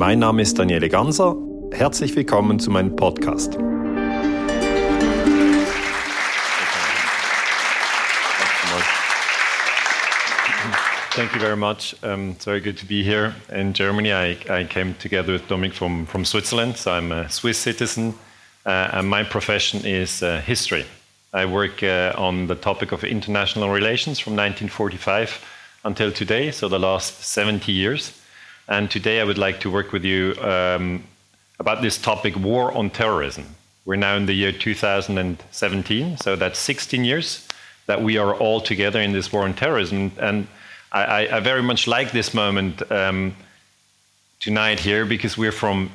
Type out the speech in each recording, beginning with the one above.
Mein Name ist Daniele Ganser. Herzlich willkommen zu meinem Podcast. Thank you very much. Um, it's very good to be here in Germany. I, I came together with Dominik from, from Switzerland, so I'm a Swiss citizen, uh, and my profession is uh, history. I work uh, on the topic of international relations from 1945 until today, so the last 70 years. And today I would like to work with you um, about this topic war on terrorism. We're now in the year 2017, so that's 16 years that we are all together in this war on terrorism. And I, I very much like this moment um, tonight here because we're from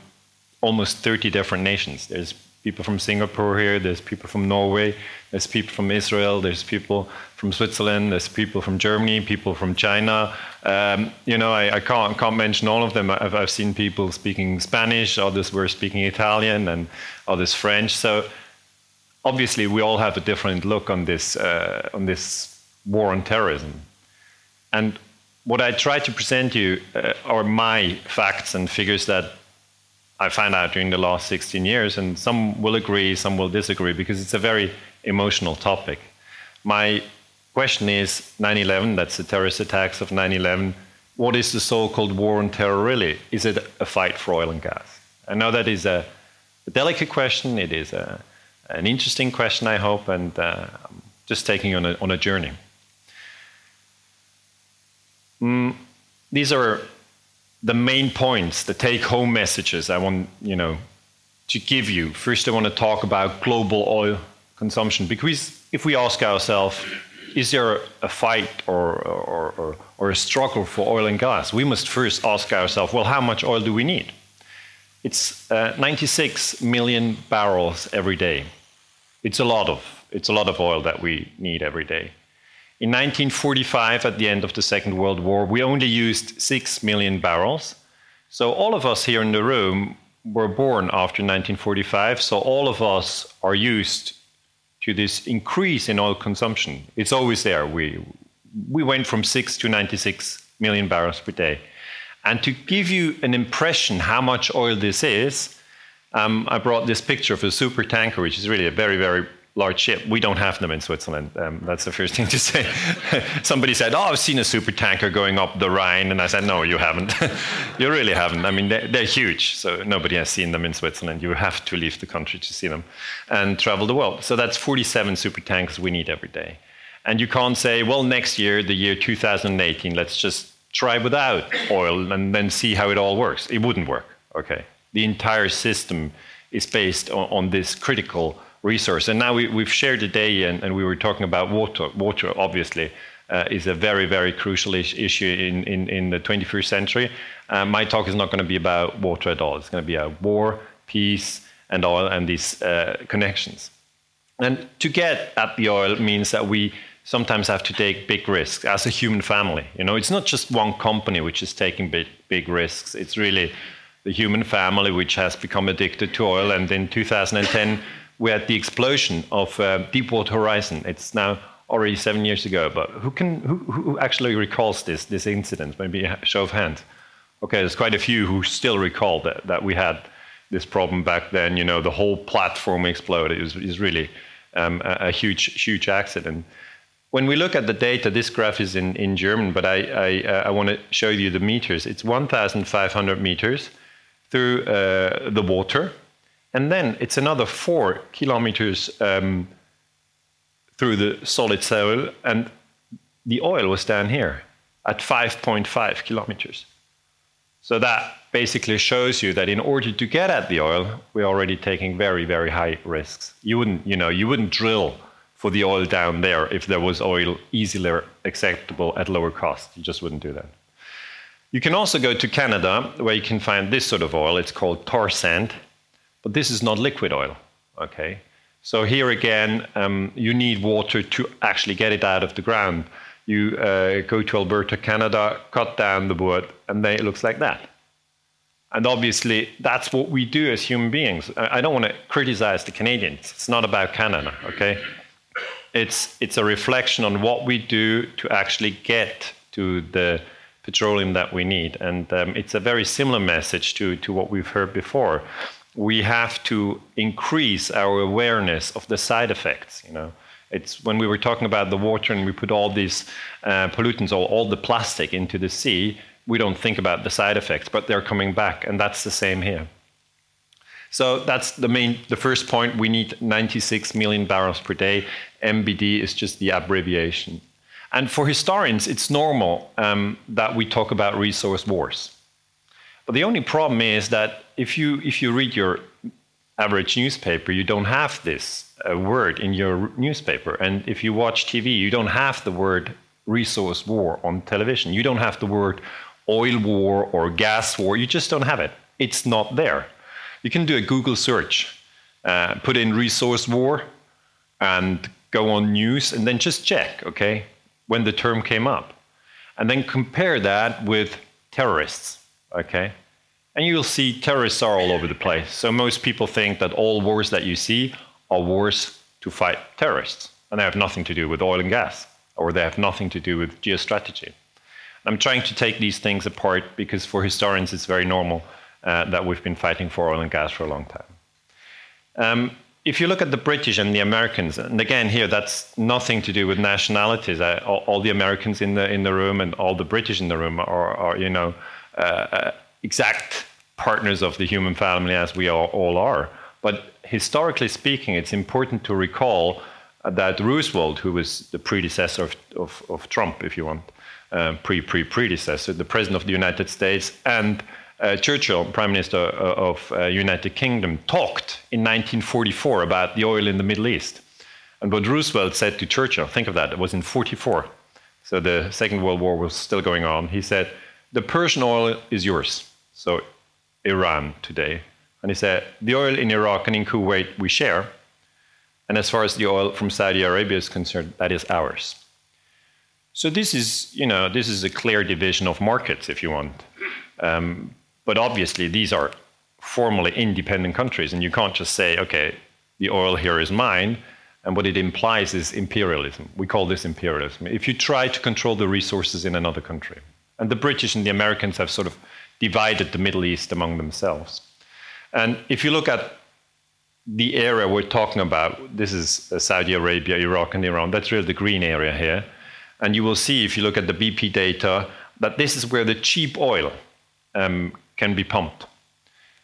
almost 30 different nations. There's people from Singapore here, there's people from Norway, there's people from Israel, there's people from Switzerland, there's people from Germany, people from China. Um, you know, I, I, can't, can't mention all of them. I've, I've seen people speaking Spanish, others were speaking Italian, and others French. So obviously, we all have a different look on this, uh, on this war on terrorism. And what I try to present you uh, are my facts and figures that I found out during the last 16 years, and some will agree, some will disagree, because it's a very emotional topic. My question is 9 11, that's the terrorist attacks of 9 11. What is the so called war on terror really? Is it a fight for oil and gas? I know that is a, a delicate question, it is a, an interesting question, I hope, and uh, I'm just taking you on a, on a journey. Mm, these are the main points, the take-home messages I want you know to give you. First, I want to talk about global oil consumption because if we ask ourselves, is there a fight or, or, or, or a struggle for oil and gas? We must first ask ourselves, well, how much oil do we need? It's uh, 96 million barrels every day. It's a lot of it's a lot of oil that we need every day. In 1945, at the end of the Second World War, we only used 6 million barrels. So all of us here in the room were born after 1945, so all of us are used to this increase in oil consumption. It's always there. We, we went from 6 to 96 million barrels per day. And to give you an impression how much oil this is, um, I brought this picture of a super tanker, which is really a very, very large ship. We don't have them in Switzerland. Um, that's the first thing to say. Somebody said, "Oh, I've seen a super tanker going up the Rhine," and I said, "No, you haven't. you really haven't. I mean, they're, they're, huge, so nobody has seen them in Switzerland. You have to leave the country to see them and travel the world. So that's 47 super tankers we need every day. And you can't say, well, next year, the year 2018, let's just try without oil and then see how it all works. It wouldn't work. Okay, the entire system is based on, on this critical." Resource. And now we, have shared the day, and, and, we were talking about water. Water, obviously, uh, is a very, very crucial is- issue in, in, in, the 21st century. Uh, my talk is not going to be about water at all. It's going to be about war, peace, and oil, and these uh, connections. And to get at the oil means that we sometimes have to take big risks as a human family. You know, it's not just one company which is taking big, big risks. It's really the human family which has become addicted to oil. And in 2010, we had the explosion of uh, Deepwater Horizon. It's now already seven years ago, but who can who, who actually recalls this this incident? Maybe a show of hands. Okay, there's quite a few who still recall that that we had this problem back then. You know, the whole platform exploded. It was, it was really um, a, a, huge huge accident. When we look at the data, this graph is in, in German, but I, I, uh, I want to show you the meters. It's 1,500 meters through uh, the water, and then it's another four kilometers um, through the solid soil, and the oil was down here at 5.5 kilometers. So that basically shows you that in order to get at the oil, we're already taking very, very high risks. You wouldn't, you know, you wouldn't drill for the oil down there if there was oil easily acceptable at lower cost. You just wouldn't do that. You can also go to Canada, where you can find this sort of oil. It's called tar sand. But this is not liquid oil, okay? So here again, um, you need water to actually get it out of the ground. You uh, go to Alberta, Canada, cut down the wood, and then it looks like that. And obviously, that's what we do as human beings. I don't want to criticize the Canadians. It's not about Canada, okay? It's, it's a reflection on what we do to actually get to the petroleum that we need. And um, it's a very similar message to, to what we've heard before. We have to increase our awareness of the side effects, you know. It's when we were talking about the water and we put all these uh, pollutants or all the plastic into the sea, we don't think about the side effects, but they're coming back, and that's the same here. So that's the main, the first point. We need 96 million barrels per day. MBD is just the abbreviation. And for historians, it's normal um, that we talk about resource wars. But the only problem is that if you if you read your average newspaper, you don't have this uh, word in your newspaper, and if you watch TV, you don't have the word resource war on television. You don't have the word oil war or gas war. You just don't have it. It's not there. You can do a Google search, uh, put in resource war, and go on news, and then just check, okay, when the term came up. And then compare that with terrorists, okay? And you'll see terrorists are all over the place. So most people think that all wars that you see are wars to fight terrorists, and they have nothing to do with oil and gas, or they have nothing to do with geostrategy. I'm trying to take these things apart because for historians it's very normal uh, that we've been fighting for oil and gas for a long time. Um, if you look at the British and the Americans, and again here that's nothing to do with nationalities. I, all, all, the Americans in the in the room and all the British in the room are, are you know uh, exact partners of the human family as we all, all are. But historically speaking, it's important to recall that Roosevelt, who was the predecessor of, of, of Trump, if you want, uh, pre pre predecessor, the president of the United States, and uh, Churchill, Prime Minister uh, of uh, United Kingdom, talked in 1944 about the oil in the Middle East. And what Roosevelt said to Churchill, think of that, it was in 44. So the Second World War was still going on. He said, the Persian oil is yours. So Iran today. And he said, the oil in Iraq and in Kuwait we share. And as far as the oil from Saudi Arabia is concerned, that is ours. So this is, you know, this is a clear division of markets, if you want. Um, but obviously, these are formally independent countries, and you can't just say, okay, the oil here is mine. And what it implies is imperialism. We call this imperialism. If you try to control the resources in another country, and the British and the Americans have sort of divided the Middle East among themselves. And if you look at the area we're talking about, this is Saudi Arabia, Iraq, and Iran, that's really the green area here. And you will see if you look at the BP data that this is where the cheap oil um, can be pumped.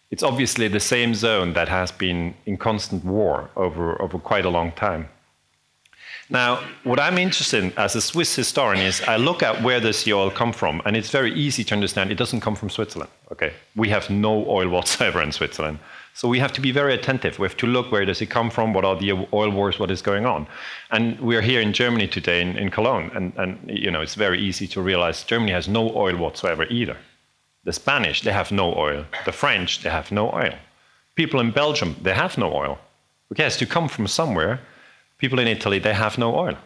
It's obviously the same zone that has been in constant war over, over quite a long time. Now, what I'm interested in as a Swiss historian is I look at where does the oil come from, and it's very easy to understand it doesn't come from Switzerland. Okay, we have no oil whatsoever in Switzerland. So we have to be very attentive. We have to look where does it come from, what are the oil wars, what is going on. And we're here in Germany today, in, in Cologne, and, and you know it's very easy to realize Germany has no oil whatsoever either. The Spanish, they have no oil. The French, they have no oil. People in Belgium, they have no oil. Okay, it has to come from somewhere. People in Italy, they have no oil.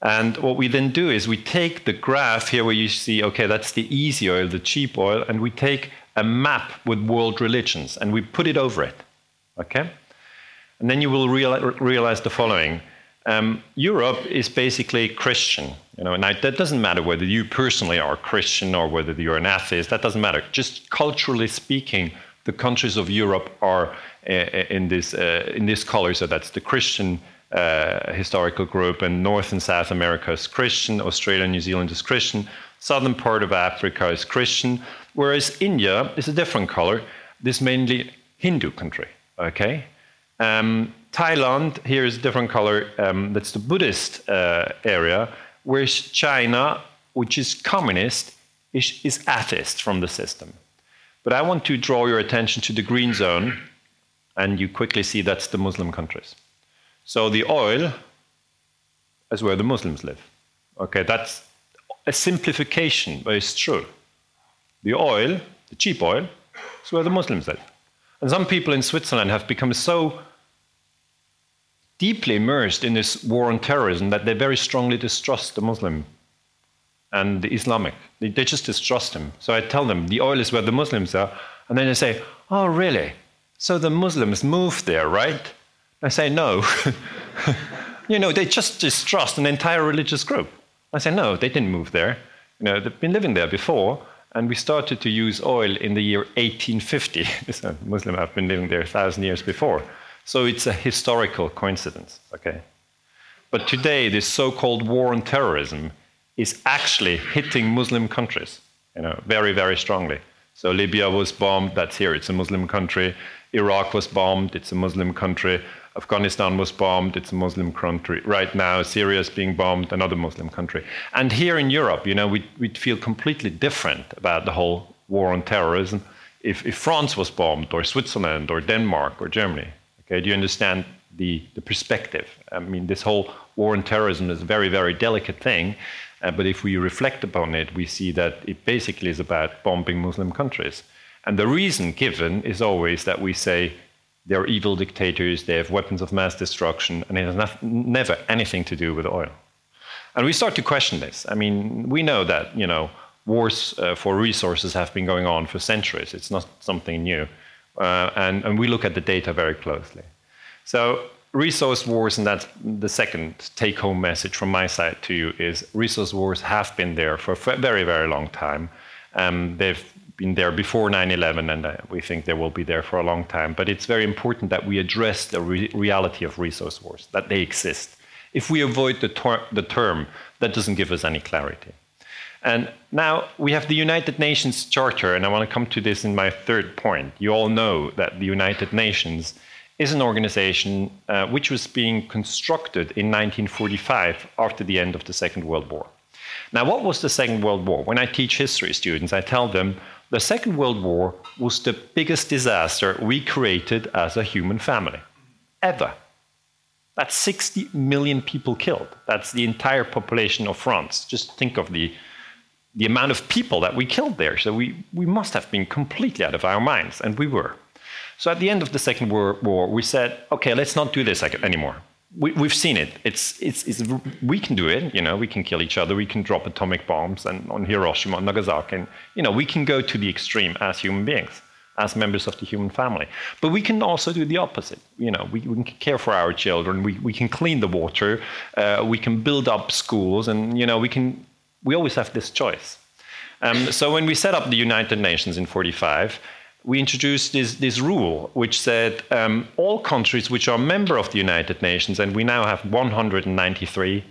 And what we then do is we take the graph here where you see, okay, that's the easy oil, the cheap oil, and we take a map with world religions and we put it over it. Okay? And then you will realize the following. Um, Europe is basically Christian. You know, now that doesn't matter whether you personally are Christian or whether you're an atheist. That doesn't matter. Just culturally speaking, the countries of Europe are uh, in this uh, in this color. So that's the Christian historical group, and North and South America is Christian. Australia and New Zealand is Christian. Southern part of Africa is Christian. Whereas India is a different color. This mainly Hindu country. Okay. Um, Thailand here is a different color. Um, that's the Buddhist uh, area. Whereas China, which is communist, is, is atheist from the system. But I want to draw your attention to the green zone, and you quickly see that's the Muslim countries. So the oil is where the Muslims live. Okay, that's a simplification, but it's true. The oil, the cheap oil, is where the Muslims live. And some people in Switzerland have become so deeply immersed in this war on terrorism that they very strongly distrust the Muslim and the Islamic. They, they just distrust him. So I tell them the oil is where the Muslims are. And then they say, Oh, really? So the Muslims moved there, right? I say, No. you know, they just distrust an entire religious group. I say, No, they didn't move there. You know, they've been living there before, and we started to use oil in the year 1850. so uh, Muslims have been living there a thousand years before. So it's a historical coincidence, okay? But today, this so-called war on terrorism is actually hitting Muslim countries, you know, very, very strongly. So Libya was bombed, that's here, it's a Muslim country. Iraq was bombed, it's a Muslim country. Afghanistan was bombed, it's a Muslim country. Right now, Syria is being bombed, another Muslim country. And here in Europe, you know, we, would feel completely different about the whole war on terrorism if, if France was bombed, or Switzerland, or Denmark, or Germany. Okay, do you understand the, the perspective? I mean, this whole war on terrorism is a very, very delicate thing. Uh, but if we reflect upon it, we see that it basically is about bombing Muslim countries. And the reason given is always that we say they're evil dictators, they have weapons of mass destruction, and it has not, never anything to do with oil. And we start to question this. I mean, we know that, you know, wars uh, for resources have been going on for centuries. It's not something new. Uh, and, and we look at the data very closely. So resource wars, and that's the second take home message from my side to you, is resource wars have been there for a very, very long time. Um, they've been there before 9 11, and uh, we think they will be there for a long time. But it's very important that we address the re reality of resource wars, that they exist. If we avoid the, ter the term, that doesn't give us any clarity. And now we have the United Nations Charter, and I want to come to this in my third point. You all know that the United Nations is an organization uh, which was being constructed in 1945 after the end of the Second World War. Now, what was the Second World War? When I teach history students, I tell them the Second World War was the biggest disaster we created as a human family, ever. That's 60 million people killed. That's the entire population of France. Just think of the, the amount of people that we killed there. So we, we must have been completely out of our minds, and we were. So at the end of the Second World War, we said, okay, let's not do this anymore. We, have seen it. It's, it's, it's, we can do it. You know, we can kill each other. We can drop atomic bombs and on Hiroshima and Nagasaki. And, you know, we can go to the extreme as human beings, as members of the human family. But we can also do the opposite. You know, we, we can care for our children. We, we can clean the water. Uh, we can build up schools. And, you know, we can, we always have this choice. Um, so when we set up the United Nations in 45, we introduced this, this rule which said um, all countries which are member of the United Nations, and we now have 193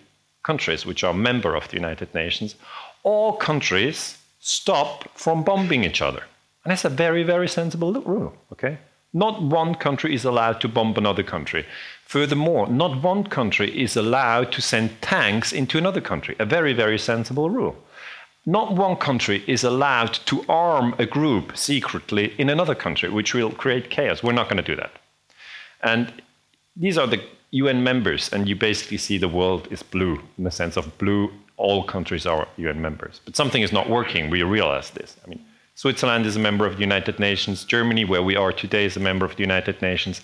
countries which are member of the United Nations, all countries stop from bombing each other. And that's a very, very sensible rule, okay? Not one country is allowed to bomb another country. Furthermore, not one country is allowed to send tanks into another country. A very, very sensible rule not one country is allowed to arm a group secretly in another country, which will create chaos. We're not going to do that. And these are the UN members, and you basically see the world is blue in the sense of blue. All countries are UN members, but something is not working. We realize this. I mean, Switzerland is a member of the United Nations. Germany, where we are today, is a member of the United Nations.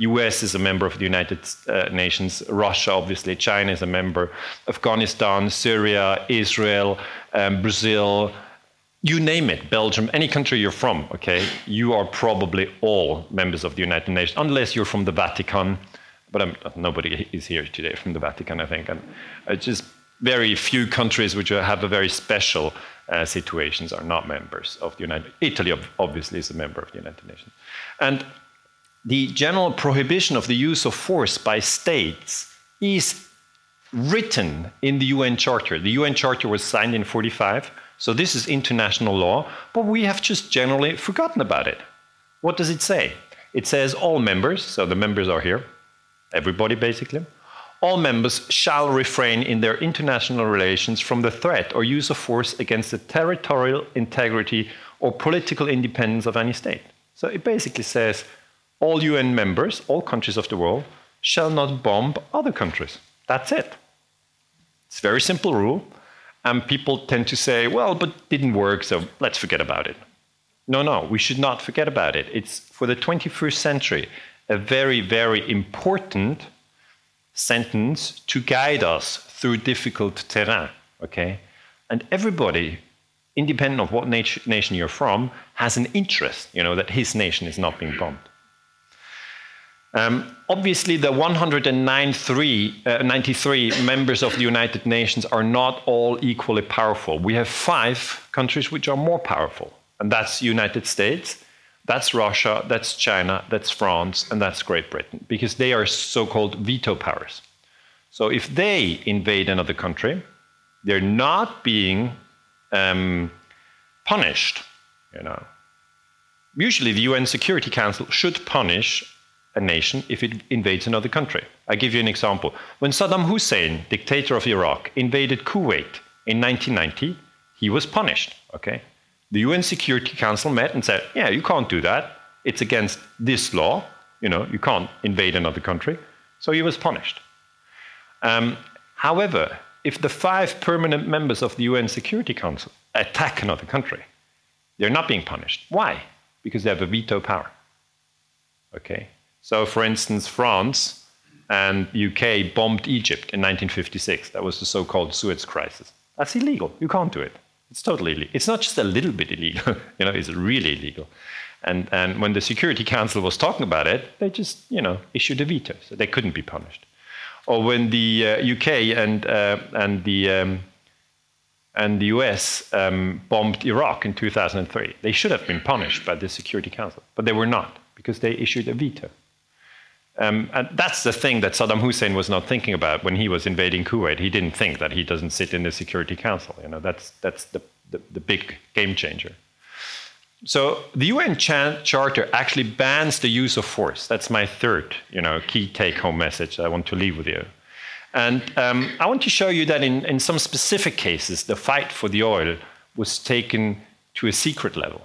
US is a member of the United uh, Nations. Russia, obviously. China is a member. Afghanistan, Syria, Israel, um, Brazil, you name it, Belgium, any country you're from, okay, you are probably all members of the United Nations, unless you're from the Vatican. But I'm, nobody is here today from the Vatican, I think. And it's just very few countries which have a very special uh, situations are not members of the United Italy obviously is a member of the United Nations. And the general prohibition of the use of force by states is written in the UN Charter. The UN Charter was signed in 45, so this is international law, but we have just generally forgotten about it. What does it say? It says all members, so the members are here, everybody basically, all members shall refrain in their international relations from the threat or use of force against the territorial integrity or political independence of any state. So it basically says all UN members, all countries of the world, shall not bomb other countries. That's it. It's a very simple rule. And people tend to say, well, but it didn't work, so let's forget about it. No, no, we should not forget about it. It's for the 21st century a very, very important sentence to guide us through difficult terrain. Okay? And everybody, independent of what nation you're from, has an interest, you know, that his nation is not being bombed. Um, obviously, the 193 uh, members of the United Nations are not all equally powerful. We have five countries which are more powerful, and that's the United States, that's Russia, that's China, that's France, and that's Great Britain, because they are so-called veto powers. So if they invade another country, they're not being um, punished. You know, usually the UN Security Council should punish a nation if it invades another country. I give you an example. When Saddam Hussein, dictator of Iraq, invaded Kuwait in 1990, he was punished. Okay, the UN Security Council met and said, "Yeah, you can't do that. It's against this law. You know, you can't invade another country." So he was punished. Um, however, if the five permanent members of the UN Security Council attack another country, they're not being punished. Why? Because they have a veto power. Okay. So, for instance, France and UK bombed Egypt in 1956. That was the so-called Suez Crisis. That's illegal. You can't do it. It's totally illegal. It's not just a little bit illegal. you know, it's really illegal. And and when the Security Council was talking about it, they just you know issued a veto, so they couldn't be punished or when the uh, UK and uh, and the um, and the US um, bombed Iraq in 2003. They should have been punished by the Security Council, but they were not because they issued a veto. Um, and that's the thing that Saddam Hussein was not thinking about when he was invading Kuwait. He didn't think that he doesn't sit in the Security Council. You know, that's that's the, the, the big game changer. So the UN Charter actually bans the use of force. That's my third, you know, key take-home message I want to leave with you. And um, I want to show you that in, in some specific cases, the fight for the oil was taken to a secret level.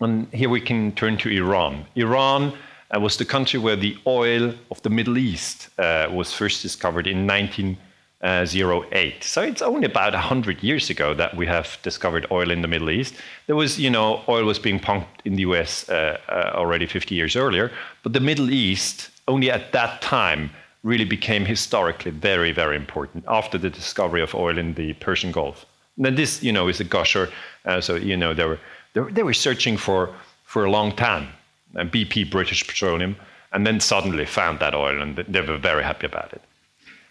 And here we can turn to Iran. Iran uh, was the country where the oil of the Middle East uh, was first discovered in 19. Uh, 08. So it's only about 100 years ago that we have discovered oil in the Middle East. There was, you know, oil was being pumped in the US uh, uh, already 50 years earlier, but the Middle East, only at that time, really became historically very, very important after the discovery of oil in the Persian Gulf. Now, this, you know, is a gusher. Uh, so, you know, they were, they were searching for, for a long time, and BP, British Petroleum, and then suddenly found that oil, and they were very happy about it.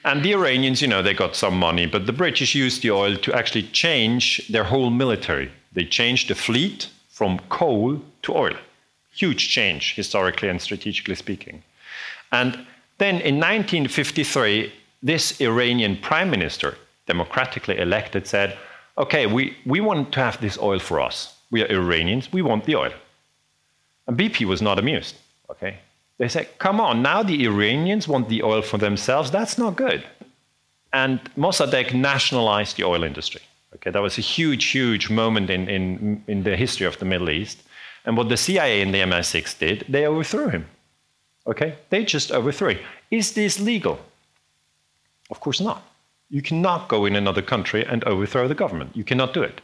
And the Iranians, you know, they got some money, but the British used the oil to actually change their whole military. They changed the fleet from coal to oil. Huge change, historically and strategically speaking. And then in 1953, this Iranian prime minister, democratically elected, said, okay, we, we want to have this oil for us. We are Iranians, we want the oil. And BP was not amused, okay? They said, come on, now the Iranians want the oil for themselves. That's not good. And Mossadegh nationalized the oil industry. Okay, that was a huge, huge moment in, in, in the history of the Middle East. And what the CIA and the MI6 did, they overthrew him. Okay, they just overthrew him. Is this legal? Of course not. You cannot go in another country and overthrow the government. You cannot do it.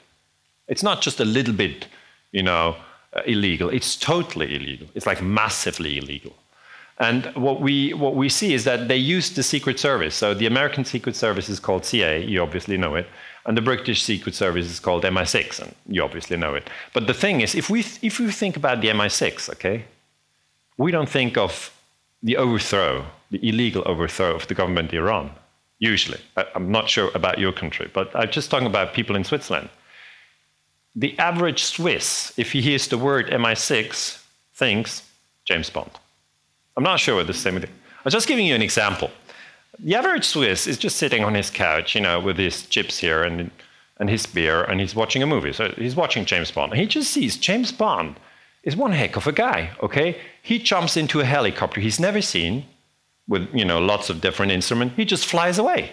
It's not just a little bit, you know, Uh, illegal. It's totally illegal. It's like massively illegal. And what we, what we see is that they use the Secret Service. So the American Secret Service is called CIA, you obviously know it. And the British Secret Service is called MI6, and you obviously know it. But the thing is, if we, if we think about the MI6, okay, we don't think of the overthrow, the illegal overthrow of the government of Iran, usually. I, I'm not sure about your country, but I'm just talking about people in Switzerland the average Swiss, if he hears the word MI6, thinks James Bond. I'm not sure what the same thing. I'm just giving you an example. The average Swiss is just sitting on his couch, you know, with his chips here and, and his beer, and he's watching a movie. So he's watching James Bond. And he just sees James Bond is one heck of a guy, okay? He jumps into a helicopter he's never seen with, you know, lots of different instruments. He just flies away.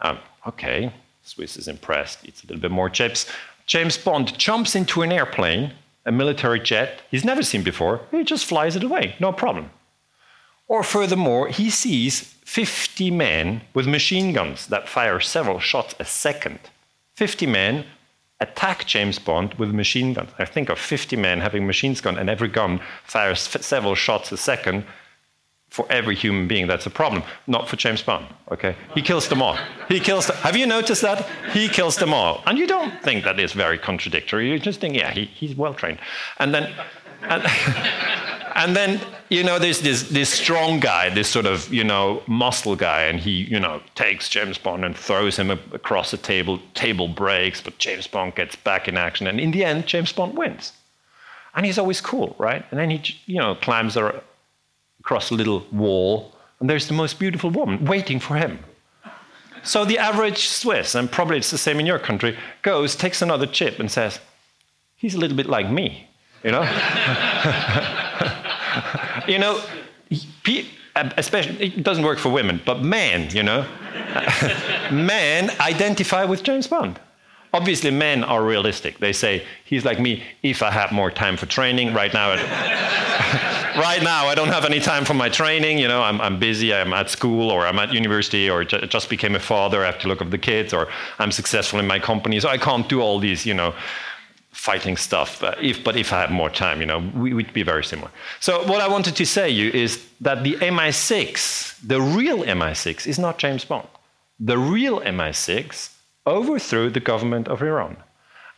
Um, okay, Swiss is impressed. Eats a little bit more chips. James Bond jumps into an airplane, a military jet he's never seen before, he just flies it away, no problem. Or furthermore, he sees 50 men with machine guns that fire several shots a second. 50 men attack James Bond with machine guns. I think of 50 men having machine guns, and every gun fires several shots a second for every human being that's a problem, not for James Bond. Okay, he kills them all. He kills. Them. Have you noticed that he kills them all? And you don't think that is very contradictory. You just think, yeah, he, he's well trained. And then, and, and then you know there's this this strong guy, this sort of you know muscle guy, and he you know takes James Bond and throws him across the table. Table breaks, but James Bond gets back in action, and in the end, James Bond wins. And he's always cool, right? And then he you know climbs across a little wall, and there's the most beautiful woman waiting for him. So the average Swiss, and probably it's the same in your country, goes, takes another chip, and says, "He's a little bit like me," you know. you know, um, especially it doesn't work for women, but men, you know, men identify with James Bond. Obviously, men are realistic. They say he's like me. If I had more time for training, right now, right now I don't have any time for my training. You know, I'm, I'm busy. I'm at school, or I'm at university, or ju- just became a father. I have to look after the kids, or I'm successful in my company, so I can't do all these. You know, fighting stuff. But if, but if I had more time, you know, we would be very similar. So what I wanted to say you is that the MI6, the real MI6, is not James Bond. The real MI6 overthrew the government of Iran.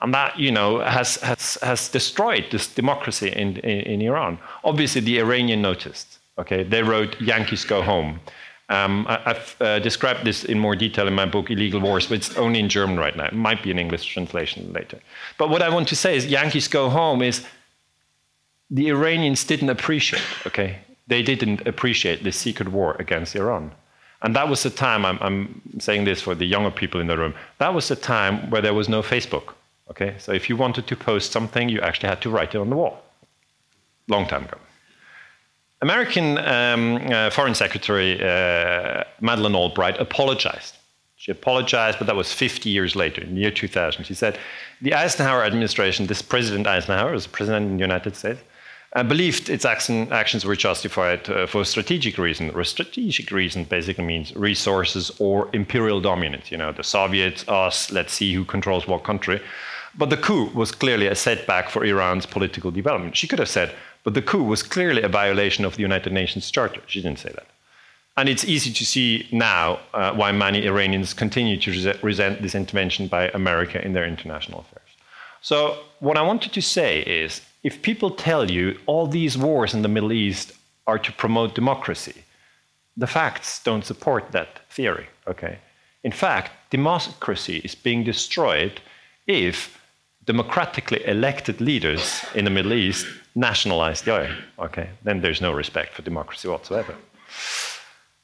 And that, you know, has, has, has destroyed this democracy in, in, in Iran. Obviously, the Iranian noticed. Okay, they wrote "Yankees Go Home," Um, I, have uh, described this in more detail in my book, Illegal Wars, but it's only in German right now. It might be an English translation later. But what I want to say is Yankees go home is the Iranians didn't appreciate, okay? They didn't appreciate the secret war against Iran. And that was the time, I'm, I'm saying this for the younger people in the room, that was the time where there was no Facebook, okay? So if you wanted to post something, you actually had to write it on the wall. Long time ago. American um, uh, Foreign Secretary uh, Madeleine Albright apologized. She apologized, but that was 50 years later, in the year 2000. She said the Eisenhower administration, this President Eisenhower, was president in the United States, uh, believed its action, actions were justified uh, for strategic reason. Strategic reason basically means resources or imperial dominance. You know, the Soviets, us, let's see who controls what country. But the coup was clearly a setback for Iran's political development. She could have said, but the coup was clearly a violation of the United Nations Charter. She didn't say that. And it's easy to see now uh, why many Iranians continue to resent this intervention by America in their international affairs. So, what I wanted to say is if people tell you all these wars in the Middle East are to promote democracy, the facts don't support that theory. Okay? In fact, democracy is being destroyed if democratically elected leaders in the Middle East nationalize the oil. Okay, then there's no respect for democracy whatsoever.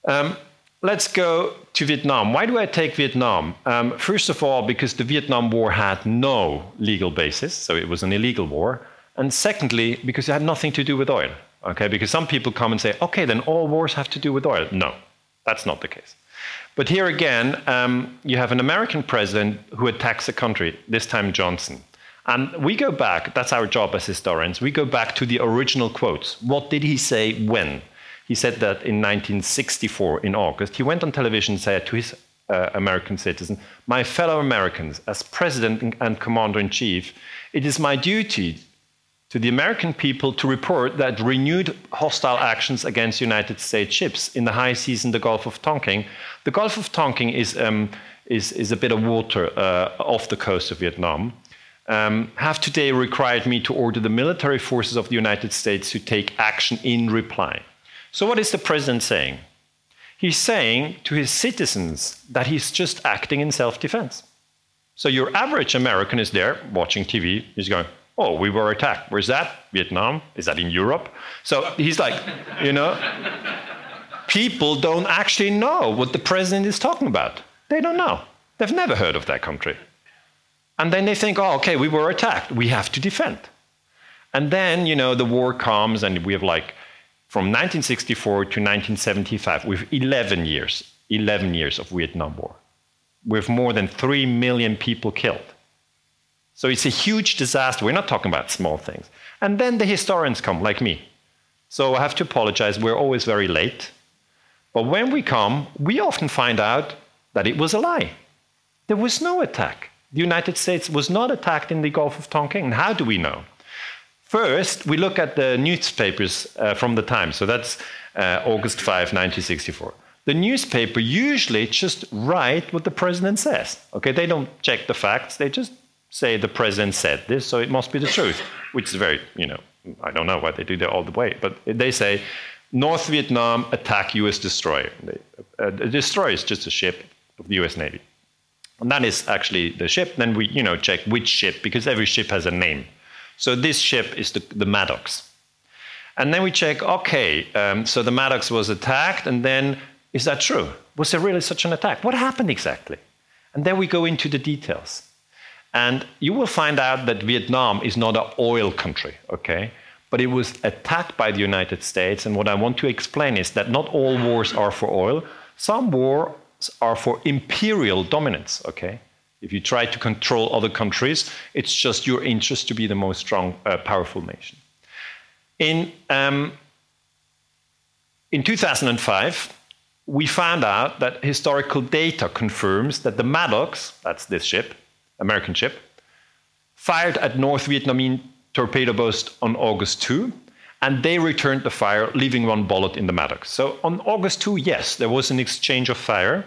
Um, let's go to Vietnam. Why do I take Vietnam? Um, first of all, because the Vietnam War had no legal basis, so it was an illegal war. And secondly, because it had nothing to do with oil. Okay, because some people come and say, okay, then all wars have to do with oil. No, that's not the case. But here again, um, you have an American president who attacks a country, this time Johnson. And we go back, that's our job as historians, we go back to the original quotes. What did he say when? He said that in 1964, in August, he went on television and said to his uh, American citizens, My fellow Americans, as president and commander in chief, it is my duty to the American people to report that renewed hostile actions against United States ships in the high seas in the Gulf of Tonkin. The Gulf of Tonkin is, um, is, is a bit of water uh, off the coast of Vietnam um, have today required me to order the military forces of the United States to take action in reply. So, what is the president saying? He's saying to his citizens that he's just acting in self defense. So, your average American is there watching TV, he's going, Oh, we were attacked. Where's that? Vietnam? Is that in Europe? So, he's like, you know, people don't actually know what the president is talking about. They don't know. They've never heard of that country. And then they think, oh, okay, we were attacked. We have to defend. And then, you know, the war comes, and we have like from 1964 to 1975, we have 11 years, 11 years of Vietnam War, with more than 3 million people killed. So it's a huge disaster. We're not talking about small things. And then the historians come, like me. So I have to apologize, we're always very late. But when we come, we often find out that it was a lie. There was no attack the United States was not attacked in the Gulf of Tonkin. How do we know? First, we look at the newspapers uh, from the time. So that's uh, August 5, 1964. The newspaper usually just write what the president says. Okay, they don't check the facts. They just say the president said this, so it must be the truth, which is very, you know, I don't know why they do that all the way, but they say North Vietnam attack U.S. destroyer. Uh, the destroyer is just a ship of the U.S. Navy. And that is actually the ship. Then we, you know, check which ship because every ship has a name. So this ship is the, the Maddox. And then we check, okay, um, so the Maddox was attacked, and then is that true? Was there really such an attack? What happened exactly? And then we go into the details. And you will find out that Vietnam is not an oil country, okay? But it was attacked by the United States. And what I want to explain is that not all wars are for oil. Some wars are for imperial dominance, okay? If you try to control other countries, it's just your interest to be the most strong, uh, powerful nation. In, um, in 2005, we found out that historical data confirms that the Maddox, that's this ship, American ship, fired at North Vietnamese torpedo boats on August 2, and they returned the fire, leaving one bullet in the Maddox. So on August 2, yes, there was an exchange of fire,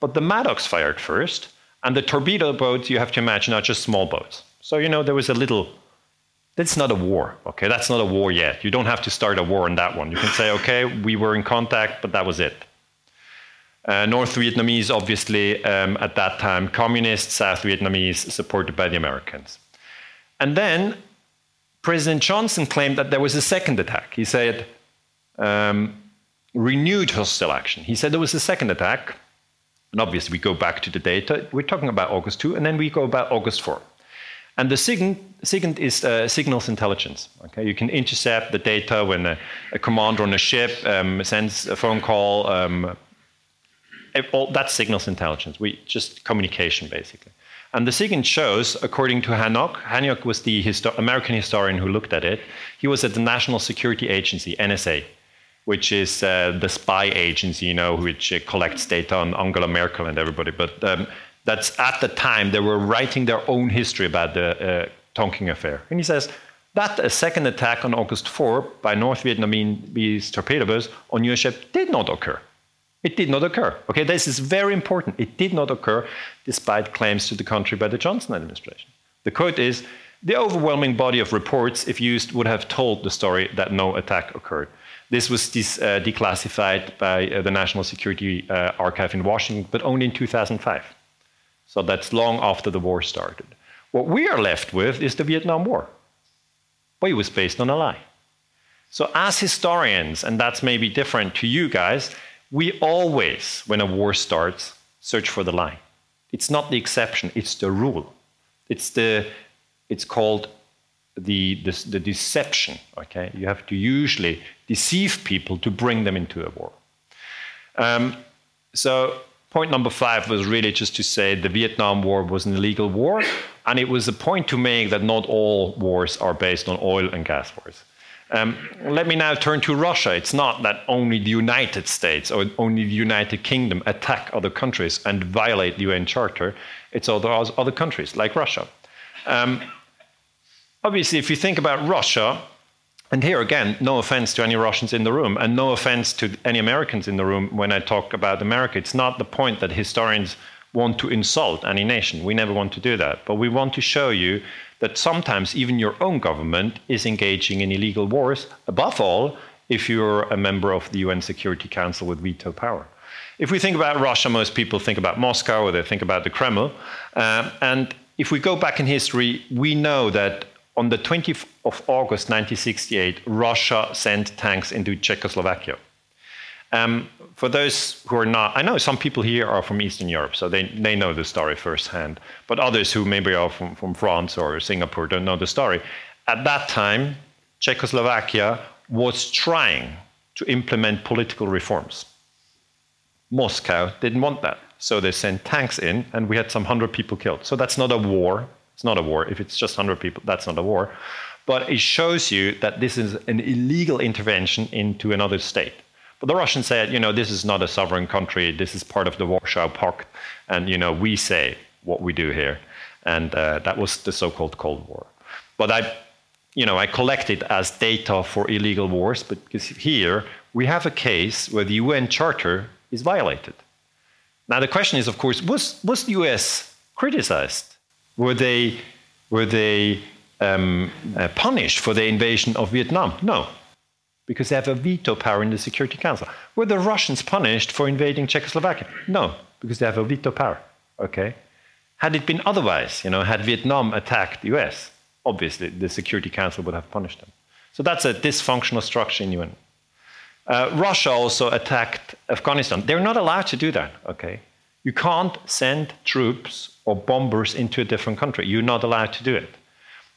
but the Maddox fired first, and the torpedo boats, you have to imagine, are just small boats. So, you know, there was a little, that's not a war, okay? That's not a war yet. You don't have to start a war on that one. You can say, okay, we were in contact, but that was it. Uh, North Vietnamese, obviously, um, at that time, communist, South Vietnamese, supported by the Americans. And then President Johnson claimed that there was a second attack. He said, um, renewed hostile action. He said there was a second attack and obviously, we go back to the data. We're talking about August 2, and then we go about August 4. And the second, second is uh, signals intelligence. Okay, you can intercept the data when a, a commander on a ship um, sends a phone call. Um, all, that's signals intelligence. We just communication basically. And the SIGINT shows, according to Hanyok, Hanyok was the histo American historian who looked at it. He was at the National Security Agency, NSA, which is uh, the spy agency, you know, which uh, collects data on Angela Merkel and everybody. But um, that's at the time they were writing their own history about the uh, Tonkin affair. And he says that a second attack on August 4 by North Vietnamese torpedo boats on US ship did not occur. It did not occur. Okay, this is very important. It did not occur despite claims to the contrary by the Johnson administration. The quote is the overwhelming body of reports, if used, would have told the story that no attack occurred. This was dis, uh, declassified by uh, the National Security uh, Archive in Washington, but only in 2005. So that's long after the war started. What we are left with is the Vietnam War. But it was based on a lie. So, as historians, and that's maybe different to you guys, we always, when a war starts, search for the lie. It's not the exception, it's the rule. It's, the, it's called the, the, the, deception. Okay, you have to usually deceive people to bring them into a war. Um, so point number five was really just to say the Vietnam War was an illegal war, and it was a point to make that not all wars are based on oil and gas wars. Um, let me now turn to Russia. It's not that only the United States or only the United Kingdom attack other countries and violate the UN Charter. It's other, other countries like Russia. Um, obviously, if you think about Russia, and here again, no offense to any Russians in the room, and no offense to any Americans in the room when I talk about America. It's not the point that historians want to insult any nation. We never want to do that. But we want to show you that sometimes even your own government is engaging in illegal wars, above all, if you're a member of the UN Security Council with veto power. If we think about Russia, most people think about Moscow or they think about the Kremlin. Uh, and if we go back in history, we know that on the 20th of August 1968, Russia sent tanks into Czechoslovakia. Um, for those who are not, I know some people here are from Eastern Europe, so they, they know the story firsthand. But others who maybe are from, from France or Singapore don't know the story. At that time, Czechoslovakia was trying to implement political reforms. Moscow didn't want that. So they sent tanks in, and we had some hundred people killed. So that's not a war, it's not a war. If it's just 100 people, that's not a war. But it shows you that this is an illegal intervention into another state. But the Russians said, you know, this is not a sovereign country. This is part of the Warsaw Pact, and you know, we say what we do here, and uh, that was the so-called Cold War. But I, you know, I collect it as data for illegal wars, but because here we have a case where the UN Charter is violated. Now the question is, of course, was was the US criticized were they Were they um, uh, punished for the invasion of Vietnam? No, because they have a veto power in the Security Council. Were the Russians punished for invading Czechoslovakia? No, because they have a veto power. Okay. Had it been otherwise, you know, had Vietnam attacked the US, obviously the Security Council would have punished them. So that's a dysfunctional structure in UN. Uh, Russia also attacked Afghanistan. They're not allowed to do that. Okay. You can't send troops or bombers into a different country. You're not allowed to do it.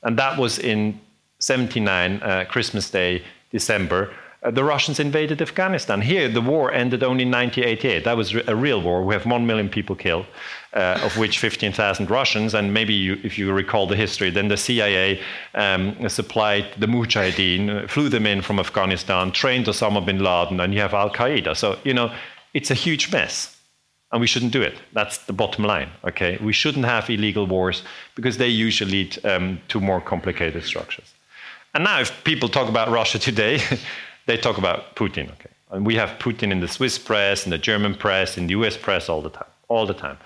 And that was in 79, uh, Christmas Day, December. Uh, the Russians invaded Afghanistan. Here, the war ended only in 1988. That was a real war. We have 1 million people killed, uh, of which 15,000 Russians. And maybe you, if you recall the history, then the CIA um, supplied the Mujahideen, uh, flew them in from Afghanistan, trained Osama bin Laden, and you have Al Qaeda. So, you know, it's a huge mess and we shouldn't do it. That's the bottom line. Okay, we shouldn't have illegal wars because they usually lead um, to more complicated structures. And now, if people talk about Russia today, they talk about Putin. Okay, and we have Putin in the Swiss press, in the German press, in the U.S. press all the time, all the time.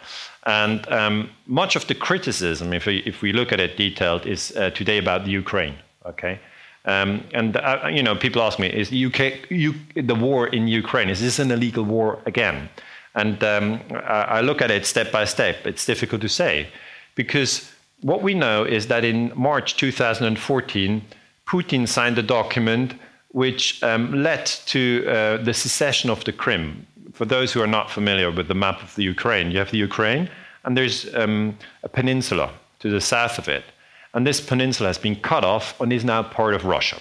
And um, much of the criticism, if we, if we look at it detailed, is uh, today about the Ukraine. Okay. Um, and uh, you know, people ask me: Is the UK, U, the war in Ukraine is this an illegal war again? And um, I look at it step by step. It's difficult to say because what we know is that in March 2014, Putin signed a document which um, led to uh, the secession of the Crimea. For those who are not familiar with the map of the Ukraine, you have the Ukraine, and there's um, a peninsula to the south of it. And this peninsula has been cut off and is now part of Russia.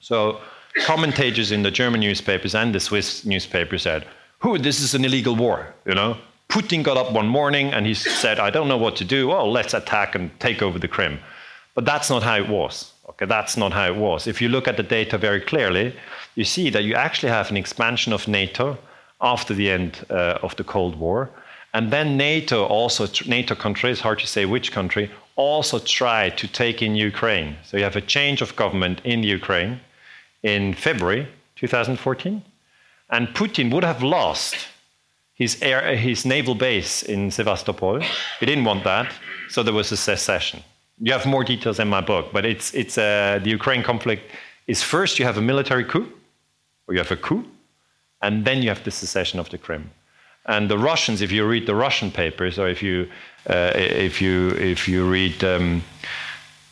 So commentators in the German newspapers and the Swiss newspapers said, who this is an illegal war, you know. Putin got up one morning and he said, I don't know what to do. Oh, let's attack and take over the Crimea. But that's not how it was. Okay, that's not how it was. If you look at the data very clearly, you see that you actually have an expansion of NATO after the end uh, of the Cold War. And then NATO also, NATO countries, hard to say which country, also tried to take in Ukraine. So you have a change of government in Ukraine in February 2014. And Putin would have lost his, air, his naval base in Sevastopol. He didn't want that, so there was a secession. You have more details in my book, but it's, it's uh, the Ukraine conflict is first you have a military coup, or you have a coup, and then you have the secession of the Crimea. And the Russians, if you read the Russian papers, or if you, uh, if you, if you read um,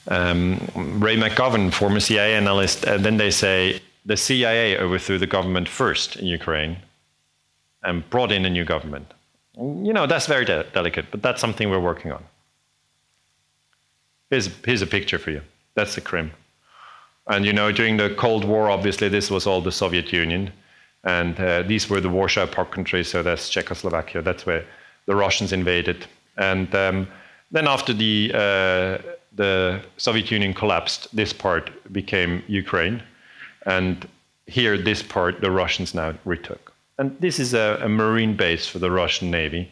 um, Ray McGovern, former CIA analyst, and then they say the CIA overthrew the government first in Ukraine and brought in a new government. You know, that's very de delicate, but that's something we're working on. Here's, here's a picture for you. That's the Crimea. And you know, during the Cold War, obviously, this was all the Soviet Union. And uh, these were the Warsaw Pact countries, so that's Czechoslovakia. That's where the Russians invaded. And um, then after the, uh, the Soviet Union collapsed, this part became Ukraine. And here, this part, the Russians now retook. And this is a, a marine base for the Russian Navy,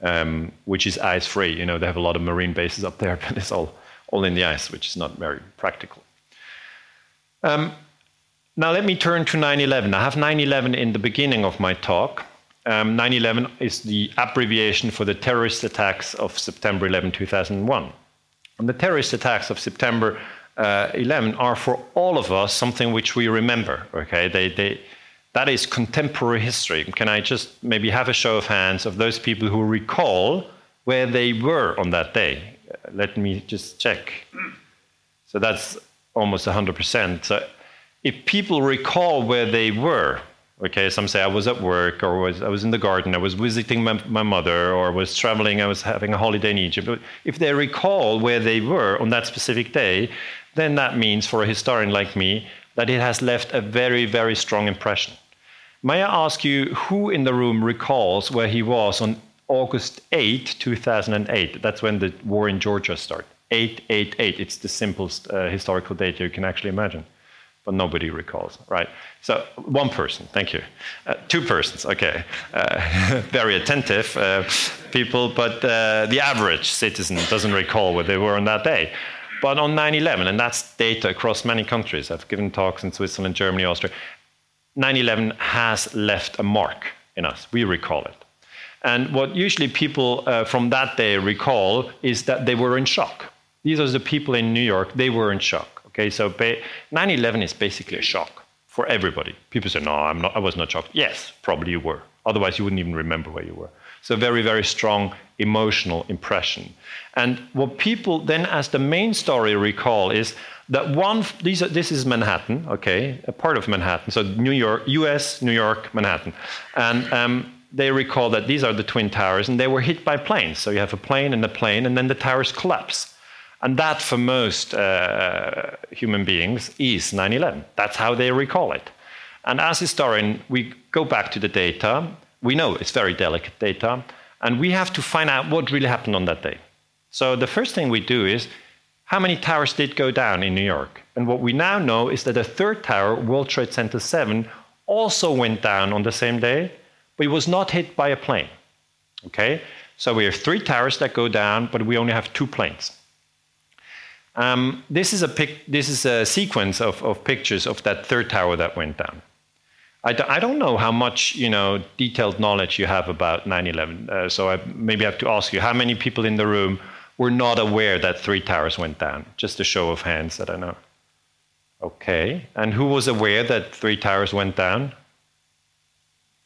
um, which is ice free. You know, they have a lot of marine bases up there, but it's all, all in the ice, which is not very practical. Um, now, let me turn to 9 11. I have 9 11 in the beginning of my talk. Um, 9 11 is the abbreviation for the terrorist attacks of September 11, 2001. And the terrorist attacks of September uh, 11 are for all of us something which we remember. Okay, they, they, that is contemporary history. Can I just maybe have a show of hands of those people who recall where they were on that day? Uh, let me just check. So that's almost 100%. So if people recall where they were, okay, some say I was at work or was, I was in the garden, I was visiting my, my mother or I was traveling, I was having a holiday in Egypt. If they recall where they were on that specific day, then that means for a historian like me that it has left a very, very strong impression. May I ask you who in the room recalls where he was on August 8, 2008? That's when the war in Georgia started. 888. It's the simplest uh, historical data you can actually imagine. But nobody recalls, right? So, one person, thank you. Uh, two persons, okay. Uh, very attentive uh, people, but uh, the average citizen doesn't recall where they were on that day. But on 9 11, and that's data across many countries, I've given talks in Switzerland, Germany, Austria, 9 11 has left a mark in us. We recall it. And what usually people uh, from that day recall is that they were in shock. These are the people in New York. They were in shock. Okay, so 9/11 is basically a shock for everybody. People say, "No, I'm not. I was not shocked." Yes, probably you were. Otherwise, you wouldn't even remember where you were. So very, very strong emotional impression. And what people then, as the main story, recall is that one. These are, this is Manhattan. Okay, a part of Manhattan. So New York, U.S., New York, Manhattan, and. Um, they recall that these are the twin towers and they were hit by planes. So you have a plane and a plane, and then the towers collapse. And that, for most uh, human beings, is 9 11. That's how they recall it. And as historian, we go back to the data. We know it's very delicate data, and we have to find out what really happened on that day. So the first thing we do is how many towers did go down in New York? And what we now know is that the third tower, World Trade Center 7, also went down on the same day, but it was not hit by a plane. Okay? So we have three towers that go down, but we only have two planes. Um, this, is a pic- this is a sequence of, of pictures of that third tower that went down. I d- I don't know how much you know detailed knowledge you have about 9/11. Uh, so I maybe have to ask you how many people in the room were not aware that three towers went down. Just a show of hands that I know. Okay, and who was aware that three towers went down?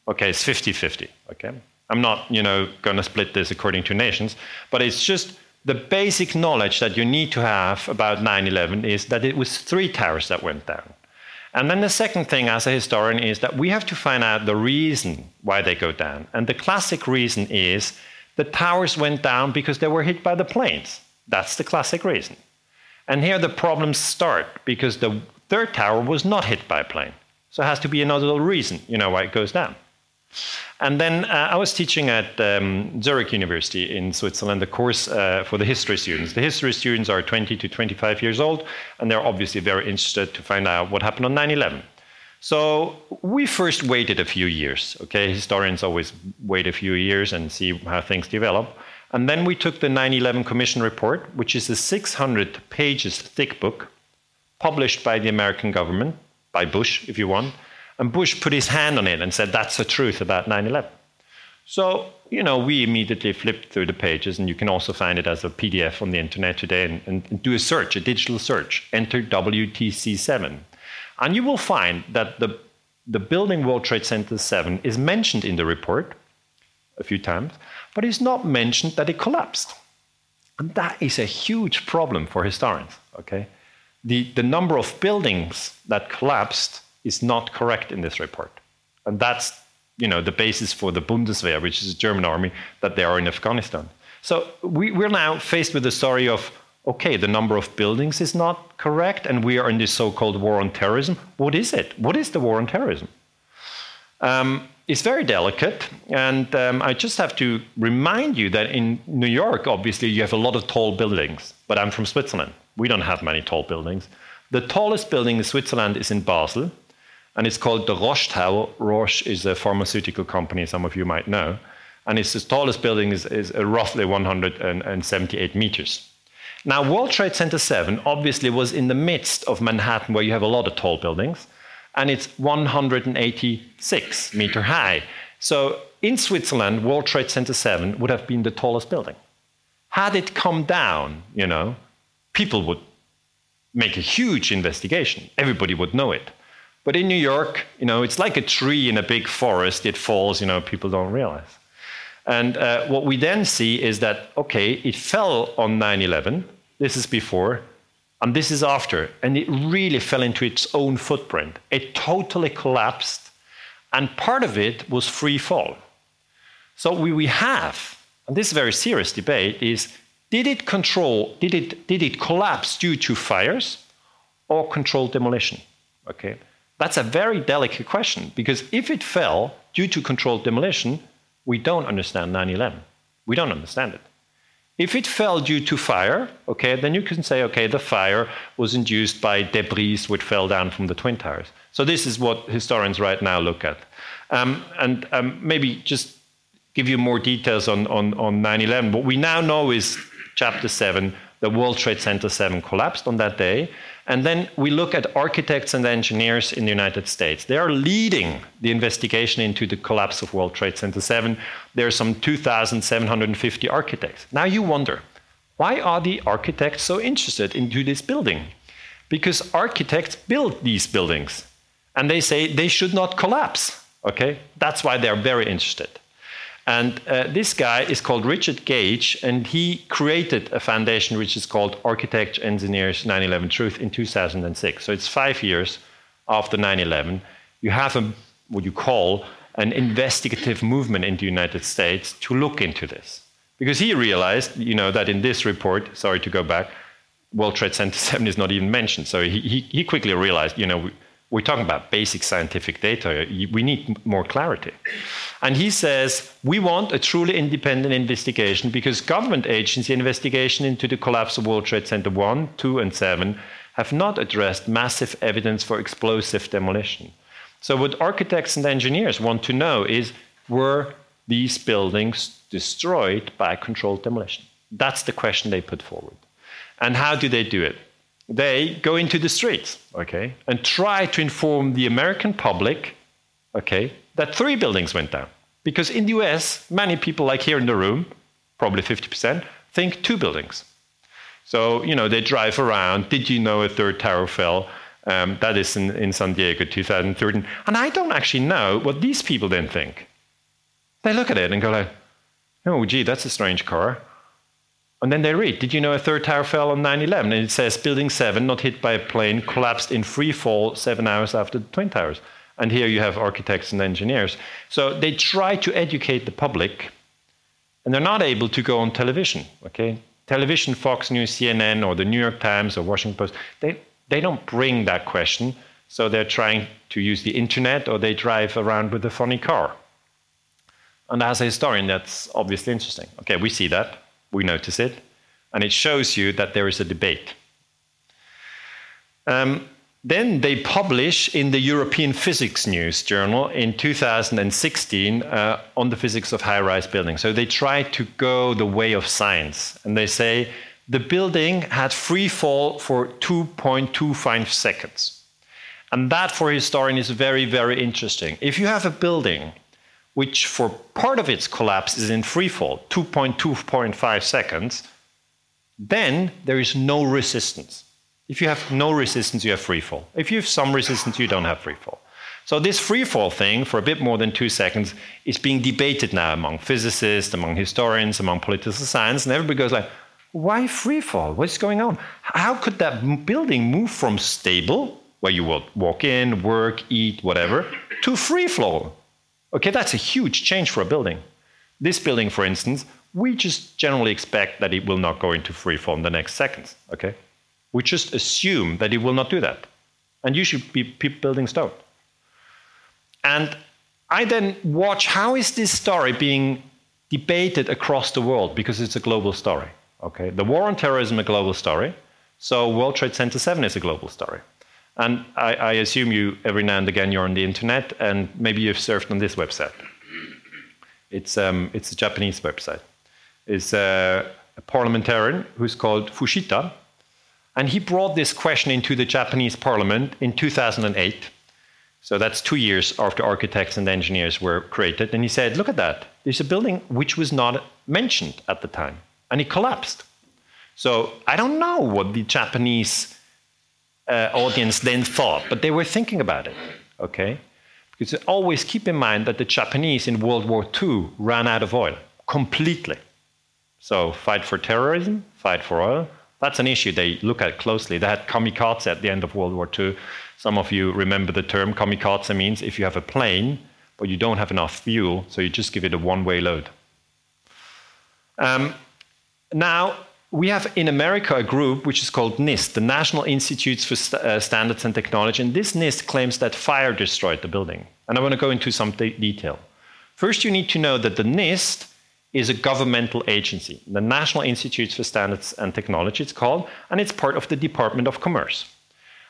Okay, it's 50-50. Okay, I'm not you know going to split this according to nations, but it's just the basic knowledge that you need to have about 9 11 is that it was three towers that went down. And then the second thing, as a historian, is that we have to find out the reason why they go down. And the classic reason is the towers went down because they were hit by the planes. That's the classic reason. And here the problems start because the third tower was not hit by a plane. So it has to be another reason, you know, why it goes down. And then uh, I was teaching at um, Zurich University in Switzerland a course uh, for the history students. The history students are 20 to 25 years old, and they're obviously very interested to find out what happened on 9 11. So we first waited a few years. Okay, historians always wait a few years and see how things develop. And then we took the 9 11 Commission report, which is a 600 pages thick book published by the American government, by Bush, if you want and Bush put his hand on it and said, That's the truth about 9 11. So, you know, we immediately flipped through the pages, and you can also find it as a PDF on the internet today and, and do a search, a digital search. Enter WTC7. And you will find that the, the building World Trade Center 7 is mentioned in the report a few times, but it's not mentioned that it collapsed. And that is a huge problem for historians, okay? The, the number of buildings that collapsed is not correct in this report. And that's you know, the basis for the Bundeswehr, which is a German army, that they are in Afghanistan. So we, we're now faced with the story of okay, the number of buildings is not correct, and we are in this so called war on terrorism. What is it? What is the war on terrorism? Um, it's very delicate, and um, I just have to remind you that in New York, obviously, you have a lot of tall buildings, but I'm from Switzerland. We don't have many tall buildings. The tallest building in Switzerland is in Basel, and it's called the Roche Tower. Roche is a pharmaceutical company, some of you might know. And it's tallest building is, is uh, roughly 178 meters. Now, World Trade Center 7 obviously was in the midst of Manhattan, where you have a lot of tall buildings, and it's 186 meter high. So in Switzerland, World Trade Center 7 would have been the tallest building. Had it come down, you know, people would make a huge investigation. Everybody would know it. But in New York, you know, it's like a tree in a big forest. It falls, you know, people don't realize. And uh, what we then see is that, okay, it fell on 9 11. This is before, and this is after. And it really fell into its own footprint. It totally collapsed, and part of it was free fall. So we, we have, and this is a very serious debate, is did it control, did it, did it collapse due to fires or controlled demolition? Okay. That's a very delicate question because if it fell due to controlled demolition, we don't understand 9 11. We don't understand it. If it fell due to fire, okay, then you can say, okay, the fire was induced by debris which fell down from the Twin Towers. So this is what historians right now look at. Um, and um, maybe just give you more details on, on, on 9 11. What we now know is chapter 7, the World Trade Center 7 collapsed on that day. And then we look at architects and engineers in the United States. They are leading the investigation into the collapse of World Trade Center 7. There are some 2,750 architects. Now you wonder, Why are the architects so interested into this building? Because architects build these buildings and they say they should not collapse. Okay? That's why they're very interested. And uh, this guy is called Richard Gage, and he created a foundation which is called Architects Engineers 9 11 Truth in 2006. So it's five years after 9 11. You have a, what you call an investigative movement in the United States to look into this. Because he realized, you know, that in this report, sorry to go back, World Trade Center 7 is not even mentioned. So he, he, he quickly realized, you know, we're talking about basic scientific data. We need more clarity. And he says we want a truly independent investigation because government agency investigation into the collapse of World Trade Center 1, 2, and 7 have not addressed massive evidence for explosive demolition. So, what architects and engineers want to know is were these buildings destroyed by controlled demolition? That's the question they put forward. And how do they do it? They go into the streets, okay, and try to inform the American public, okay, that three buildings went down. Because in the US, many people, like here in the room, probably 50%, think two buildings. So, you know, they drive around. Did you know a third tower fell? Um, that is in, in San Diego 2013. And I don't actually know what these people then think. They look at it and go like, oh, gee, that's a strange car. And then they read, Did you know a third tower fell on 9 11? And it says, Building 7, not hit by a plane, collapsed in free fall seven hours after the Twin Towers. And here you have architects and engineers. So they try to educate the public, and they're not able to go on television. Okay? Television, Fox News, CNN, or the New York Times or Washington Post, they, they don't bring that question. So they're trying to use the internet or they drive around with a funny car. And as a historian, that's obviously interesting. Okay, we see that we notice it, and it shows you that there is a debate. Um, then they publish in the Europhysics News Journal in 2016 uh, on the physics of high rise buildings. So they try to go the way of science, and they say the building had free fall for 2.25 seconds. And that, for a historian, is very, very interesting. If you have a building which for part of its collapse is in free fall, 2.2.5 seconds, then there is no resistance. If you have no resistance, you have free fall. If you have some resistance, you don't have free fall. So this free fall thing for a bit more than two seconds is being debated now among physicists, among historians, among political science, and everybody goes like, why free fall? What's going on? How could that building move from stable, where you will walk in, work, eat, whatever, to free fall, Okay, that's a huge change for a building. This building, for instance, we just generally expect that it will not go into free in the next seconds. Okay, we just assume that it will not do that, and usually buildings don't. And I then watch how is this story being debated across the world because it's a global story. Okay, the war on terrorism is a global story, so World Trade Center 7 is a global story. And I, I, assume you, every now and again, you're on the internet, and maybe you've surfed on this website. It's, um, it's a Japanese website. It's uh, a parliamentarian who's called Fujita, and he brought this question into the Japanese parliament in 2008. So that's two years after architects and engineers were created. And he said, Look at that. There's a building which was not mentioned at the time, and it collapsed. So I don't know what the Japanese uh, audience then thought, but they were thinking about it. Okay? Because always keep in mind that the Japanese in World War II ran out of oil completely. So, fight for terrorism, fight for oil. That's an issue they look at closely. They had kamikaze at the end of World War II. Some of you remember the term. Kamikaze means if you have a plane, but you don't have enough fuel, so you just give it a one way load. Um, now, we have in America a group which is called NIST, the National Institutes for St uh, Standards and Technology. And this NIST claims that fire destroyed the building. And I want to go into some de detail. First, you need to know that the NIST is a governmental agency, the National Institutes for Standards and Technology, it's called, and it's part of the Department of Commerce.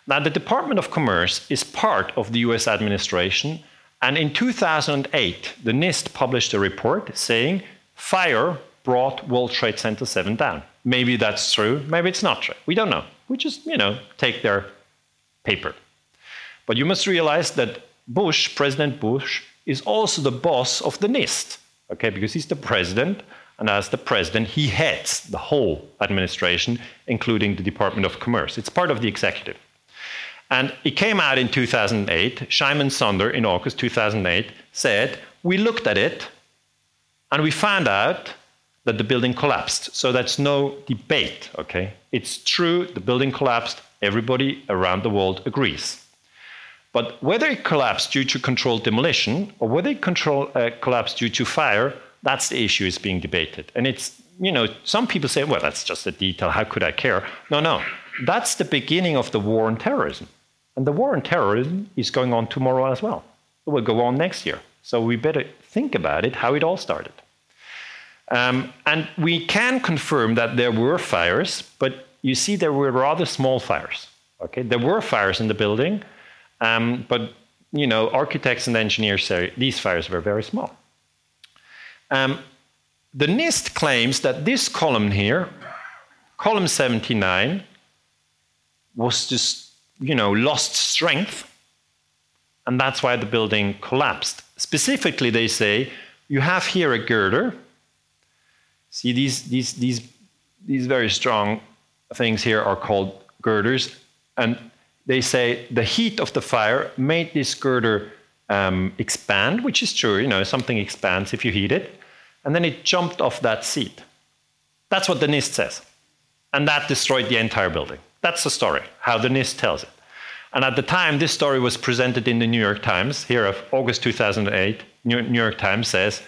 Now, the Department of Commerce is part of the US administration. And in 2008, the NIST published a report saying fire brought World Trade Center 7 down. Maybe that's true, maybe it's not true. We don't know. We just, you know, take their paper. But you must realize that Bush, President Bush, is also the boss of the NIST, okay, because he's the president And as the president, he heads the whole administration, including the Department of Commerce. It's part of the executive. And it came out in 2008. Shyam Sunder, in August 2008, said, We looked at it and we found out that the building collapsed. So that's no debate, okay? It's true, the building collapsed. Everybody around the world agrees. But whether it collapsed due to controlled demolition or whether it control, uh, collapsed due to fire, that's the issue is being debated. And it's, you know, some people say, well, that's just a detail. How could I care? No, no. That's the beginning of the war on terrorism. And the war on terrorism is going on tomorrow as well. It will go on next year. So we better think about it, how it all started. Um, and we can confirm that there were fires, but you see, there were rather small fires. Okay, there were fires in the building, um, but you know, architects and engineers say these fires were very small. Um, the NIST claims that this column here, column 79, was just you know, lost strength, and that's why the building collapsed. Specifically, they say you have here a girder. See, these, these, these, these very strong things here are called girders, and they say the heat of the fire made this girder um, expand, which is true. You know, something expands if you heat it, and then it jumped off that seat. That's what the NIST says, and that destroyed the entire building. That's the story, how the NIST tells it. And at the time, this story was presented in the New York Times. Here, of August 2008, New York Times says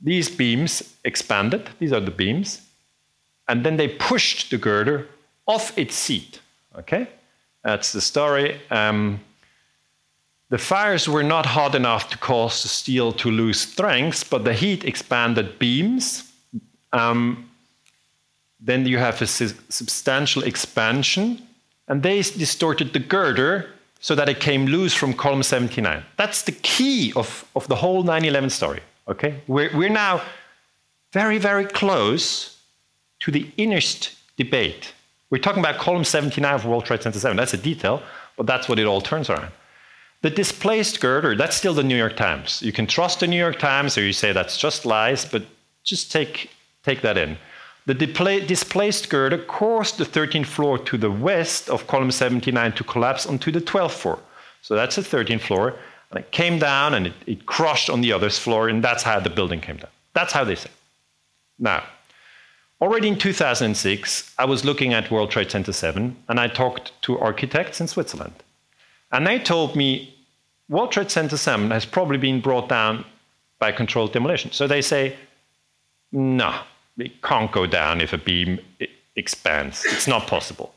these beams expanded. These are the beams, and then they pushed the girder off its seat. Okay, that's the story. Um, the fires were not hot enough to cause the steel to lose strength, but the heat expanded beams. Um, then you have a substantial expansion, and they distorted the girder so that it came loose from column 79. That's the key of, of the whole 9 11 story. Okay? We're, we're now very, very close to the innerst debate. We're talking about column 79 of World Trade Center 7. That's a detail, but that's what it all turns around. The displaced girder, that's still the New York Times. You can trust the New York Times or you say that's just lies, but just take, take that in. The displaced girder caused the 13th floor to the west of column 79 to collapse onto the 12th floor. So that's the 13th floor. And it came down and it, it crushed on the other's floor, and that's how the building came down. That's how they say. Now, already in 2006, I was looking at World Trade Center 7, and I talked to architects in Switzerland. And they told me World Trade Center 7 has probably been brought down by controlled demolition. So they say, no, it can't go down if a beam expands. It's not possible.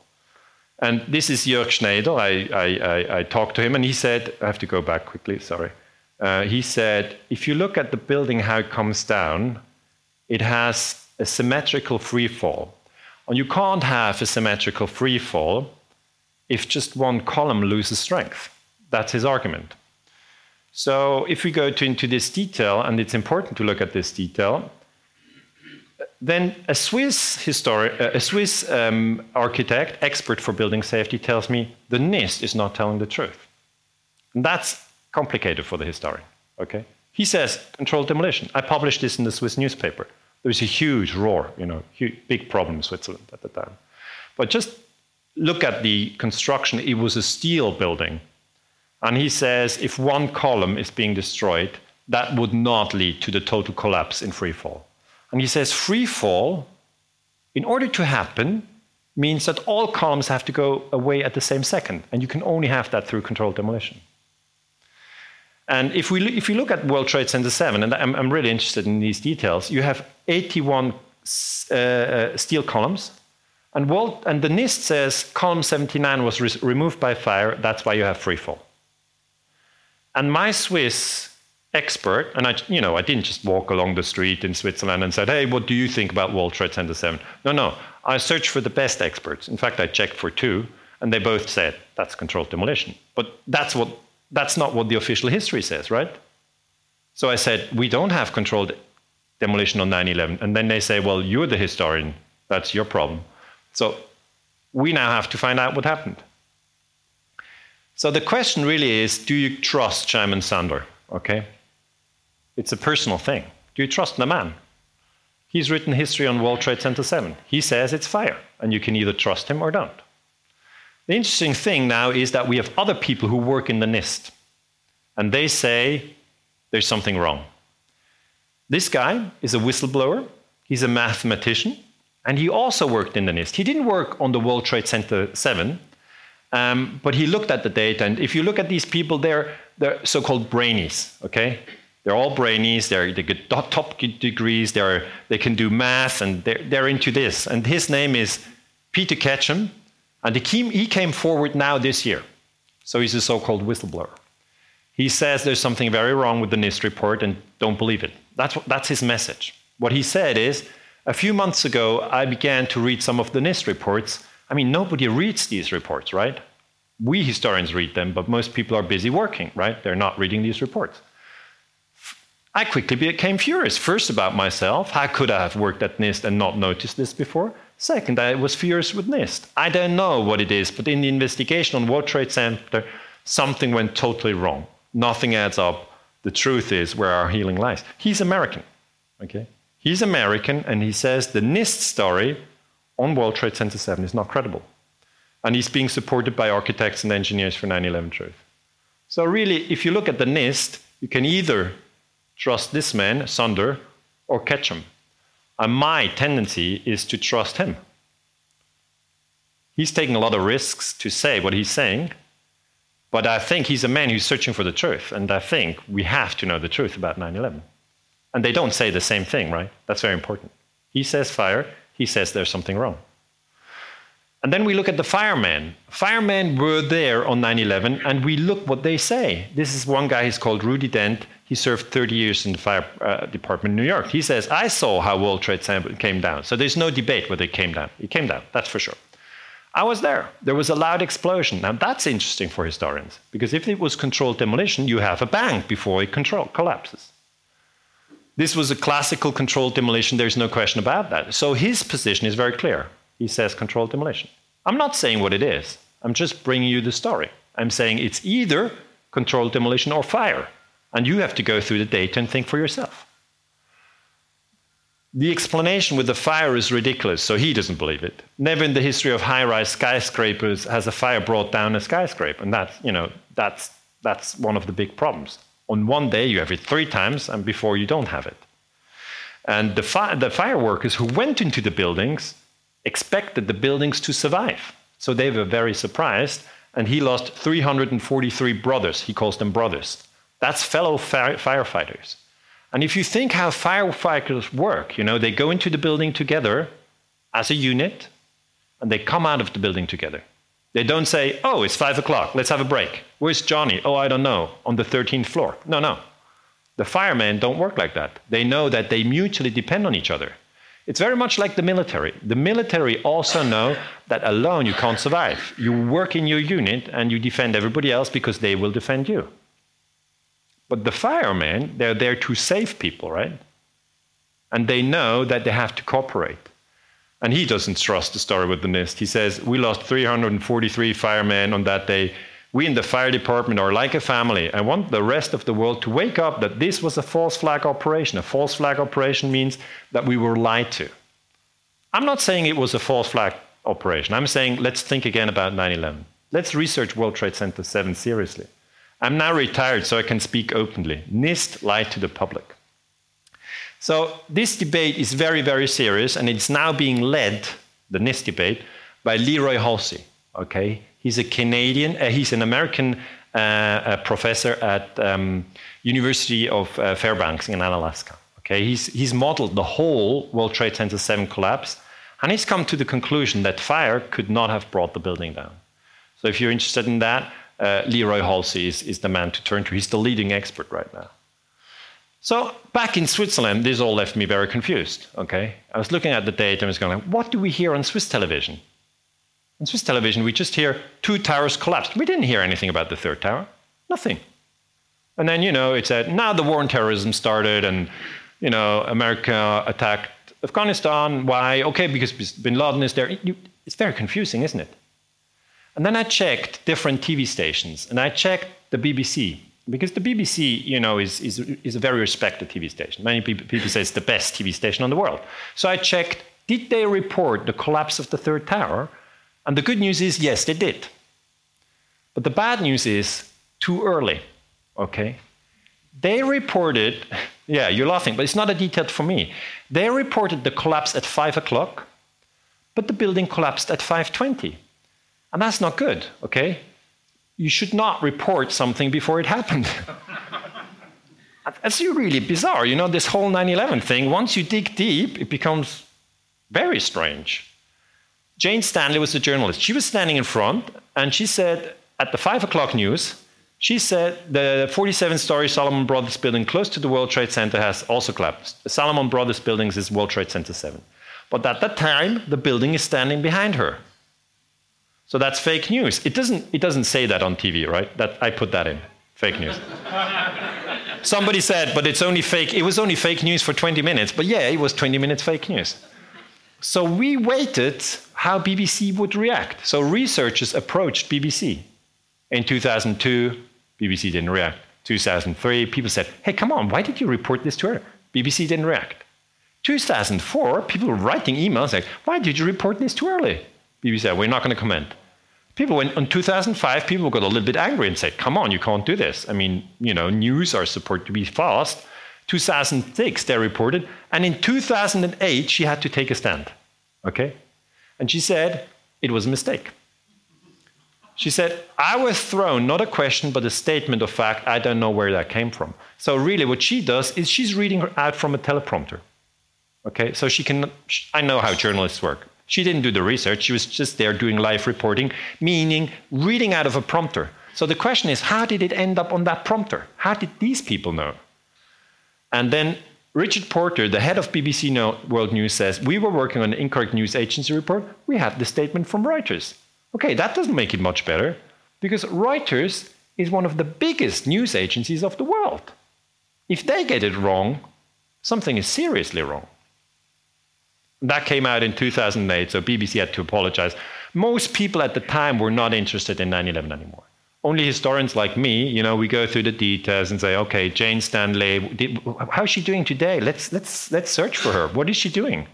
And this is Jörg Schneider. I, I, I, I, talked to him, and he said, I have to go back quickly, sorry. Uh, he said, if you look at the building, how it comes down, it has a symmetrical free fall. And you can't have a symmetrical free fall if just one column loses strength. That's his argument. So if we go to, into this detail, and it's important to look at this detail, then a Swiss historic, uh, a Swiss um, architect, expert for building safety, tells me the NIST is not telling the truth. And that's complicated for the historian. Okay, he says controlled demolition. I published this in the Swiss newspaper. There was a huge roar, you know, huge, big problem in Switzerland at the time. But just look at the construction. It was a steel building, and he says if one column is being destroyed, that would not lead to the total collapse in free fall. And he says free fall, in order to happen, means that all columns have to go away at the same second. And you can only have that through controlled demolition. And if, we, if you look at World Trade Center 7, and I'm, I'm really interested in these details, you have 81 uh, uh, steel columns. And, and the NIST says column 79 was re removed by fire, that's why you have free fall. And my Swiss expert, and I, you know, I didn't just walk along the street in Switzerland and said, "Hey, what do you think about World Trade Center 7?" No, no, I searched for the best experts. In fact, I checked for two, and they both said that's controlled demolition. But that's what that's not what the official history says, right? So I said, "We don't have controlled demolition on 9/11," and then they say, "Well, you're the historian. That's your problem." So we now have to find out what happened. So the question really is, do you trust Shyam Sunder? Okay, it's a personal thing. Do you trust the man? He's written history on World Trade Center 7. He says it's fire, and you can either trust him or don't. The interesting thing now is that we have other people who work in the NIST, and they say there's something wrong. This guy is a whistleblower, he's a mathematician, and he also worked in the NIST. He didn't work on the World Trade Center 7, um, but he looked at the data. And if you look at these people, they're, they're so called brainies, okay? They're all brainies, they're, they get top degrees, they're, they can do math, and they're, they're into this. And his name is Peter Ketcham, and he came, he came forward now this year. So he's a so called whistleblower. He says there's something very wrong with the NIST report and don't believe it. That's, that's his message. What he said is a few months ago, I began to read some of the NIST reports. I mean, nobody reads these reports, right? We historians read them, but most people are busy working, right? They're not reading these reports. I quickly became furious. First, about myself. How could I have worked at NIST and not noticed this before? Second, I was furious with NIST. I don't know what it is, but in the investigation on World Trade Center, something went totally wrong. Nothing adds up. The truth is where our healing lies. He's American, okay? He's American, and he says the NIST story on World Trade Center 7 is not credible. And he's being supported by architects and engineers for 9 11 Truth. So, really, if you look at the NIST, you can either trust this man, Sunder, or Ketcham. And my tendency is to trust him. He's taking a lot of risks to say what he's saying, but I think he's a man who's searching for the truth. And I think we have to know the truth about 9 11. And they don't say the same thing, right? That's very important. He says fire, he says there's something wrong. And then we look at the firemen. Firemen were there on 9 11, and we look what they say. This is one guy, he's called Rudy Dent. He served 30 years in the fire uh, department in New York. He says, I saw how World Trade Center came down. So there's no debate whether it came down. It came down, that's for sure. I was there. There was a loud explosion. Now that's interesting for historians, because if it was controlled demolition, you have a bang before it control, collapses. This was a classical controlled demolition, there's no question about that. So his position is very clear. He says controlled demolition. I'm not saying what it is, I'm just bringing you the story. I'm saying it's either controlled demolition or fire, and you have to go through the data and think for yourself. The explanation with the fire is ridiculous, so he doesn't believe it. Never in the history of high-rise skyscrapers has a fire brought down a skyscraper, and that's, you know, that's, that's one of the big problems on one day you have it three times, and before you don't have it. And the, fi- the fireworkers who went into the buildings expected the buildings to survive. So they were very surprised, and he lost 343 brothers. He calls them brothers. That's fellow fire- firefighters. And if you think how firefighters work, you know, they go into the building together as a unit, and they come out of the building together. They don't say, oh, it's five o'clock, let's have a break. Where's Johnny? Oh, I don't know, on the 13th floor. No, no. The firemen don't work like that. They know that they mutually depend on each other. It's very much like the military. The military also know that alone you can't survive. You work in your unit and you defend everybody else because they will defend you. But the firemen, they're there to save people, right? And they know that they have to cooperate. And he doesn't trust the story with the NIST. He says, We lost 343 firemen on that day. We in the fire department are like a family. I want the rest of the world to wake up that this was a false flag operation. A false flag operation means that we were lied to. I'm not saying it was a false flag operation. I'm saying let's think again about 9 11. Let's research World Trade Center 7 seriously. I'm now retired, so I can speak openly. NIST lied to the public. So this debate is very, very serious, and it's now being led, the NIST debate, by Leroy Hulsey. Okay, he's a Canadian, uh, he's an American uh, professor at um, University of uh, Fairbanks in Alaska. Okay, he's he's modeled the whole World Trade Center 7 collapse, and he's come to the conclusion that fire could not have brought the building down. So if you're interested in that, uh, Leroy Hulsey is, is the man to turn to. He's the leading expert right now. So back in Switzerland, this all left me very confused. Okay, I was looking at the data and was going, what do we hear on Swiss television? On Swiss television, we just hear two towers collapsed. We didn't hear anything about the third tower. Nothing. And then you know it said now the war on terrorism started, and you know America attacked Afghanistan. Why? Okay, because Bin Laden is there. It's very confusing, isn't it? And then I checked different TV stations, and I checked the BBC, because the BBC, you know, is, is, is a very respected TV station. Many people, people say it's the best TV station in the world. So I checked, did they report the collapse of the third tower? And the good news is, yes, they did. But the bad news is, too early, okay? They reported, yeah, you're laughing, but it's not a detail for me. They reported the collapse at 5 o'clock, but the building collapsed at 5.20. And that's not good, okay? You should not report something before it happened. that's really bizarre. You know, this whole 9 11 thing, once you dig deep, it becomes very strange. Jane Stanley was a journalist. She was standing in front and she said at the 5 o'clock news, she said the 47 story Salomon Brothers building close to the World Trade Center has also collapsed. The Salomon Brothers buildings is World Trade Center 7. But at that time, the building is standing behind her. So that's fake news. It doesn't, it doesn't say that on TV, right? That, I put that in. Fake news. Somebody said, but it's only fake. It was only fake news for 20 minutes. But yeah, it was 20 minutes fake news. So we waited how BBC would react. So researchers approached BBC. In 2002, BBC didn't react. 2003, people said, hey, come on, why did you report this to her? BBC didn't react. 2004, people were writing emails like, why did you report this too early? BBC said, we're not going to comment. People went in 2005, people got a little bit angry and said, come on, you can't do this. I mean, you know, news are supposed to be fast. 2006, they reported. And in 2008, she had to take a stand. Okay? And she said, it was a mistake. She said, I was thrown, not a question, but a statement of fact. I don't know where that came from. So, really, what she does is she's reading out from a teleprompter. Okay, so she can, I know how journalists work. She didn't do the research, she was just there doing live reporting, meaning reading out of a prompter. So the question is, how did it end up on that prompter? How did these people know? And then Richard Porter, the head of BBC World News, says, We were working on an incorrect news agency report. We had the statement from Reuters. Okay, that doesn't make it much better because Reuters is one of the biggest news agencies of the world. If they get it wrong, something is seriously wrong. That came out in 2008, so BBC had to apologize. Most people at the time were not interested in 9 11 anymore. Only historians like me, you know, we go through the details and say, okay, Jane Stanley, did, how's she doing today? Let's, let's, let's search for her. What is she doing?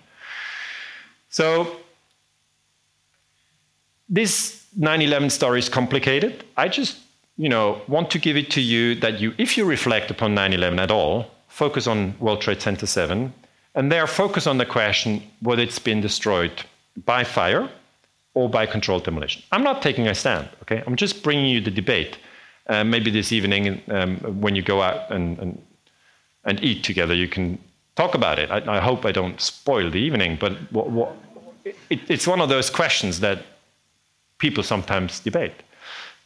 So, this 9 11 story is complicated. I just, you know, want to give it to you that you, if you reflect upon 9 11 at all, focus on World Trade Center 7 and there focus on the question whether it's been destroyed by fire or by controlled demolition. I'm not taking a stand, okay? I'm just bringing you the debate. Uh, maybe this evening, um, when you go out and, and, and, eat together, you can talk about it. I, I hope I don't spoil the evening, but what, what, it, it's one of those questions that people sometimes debate.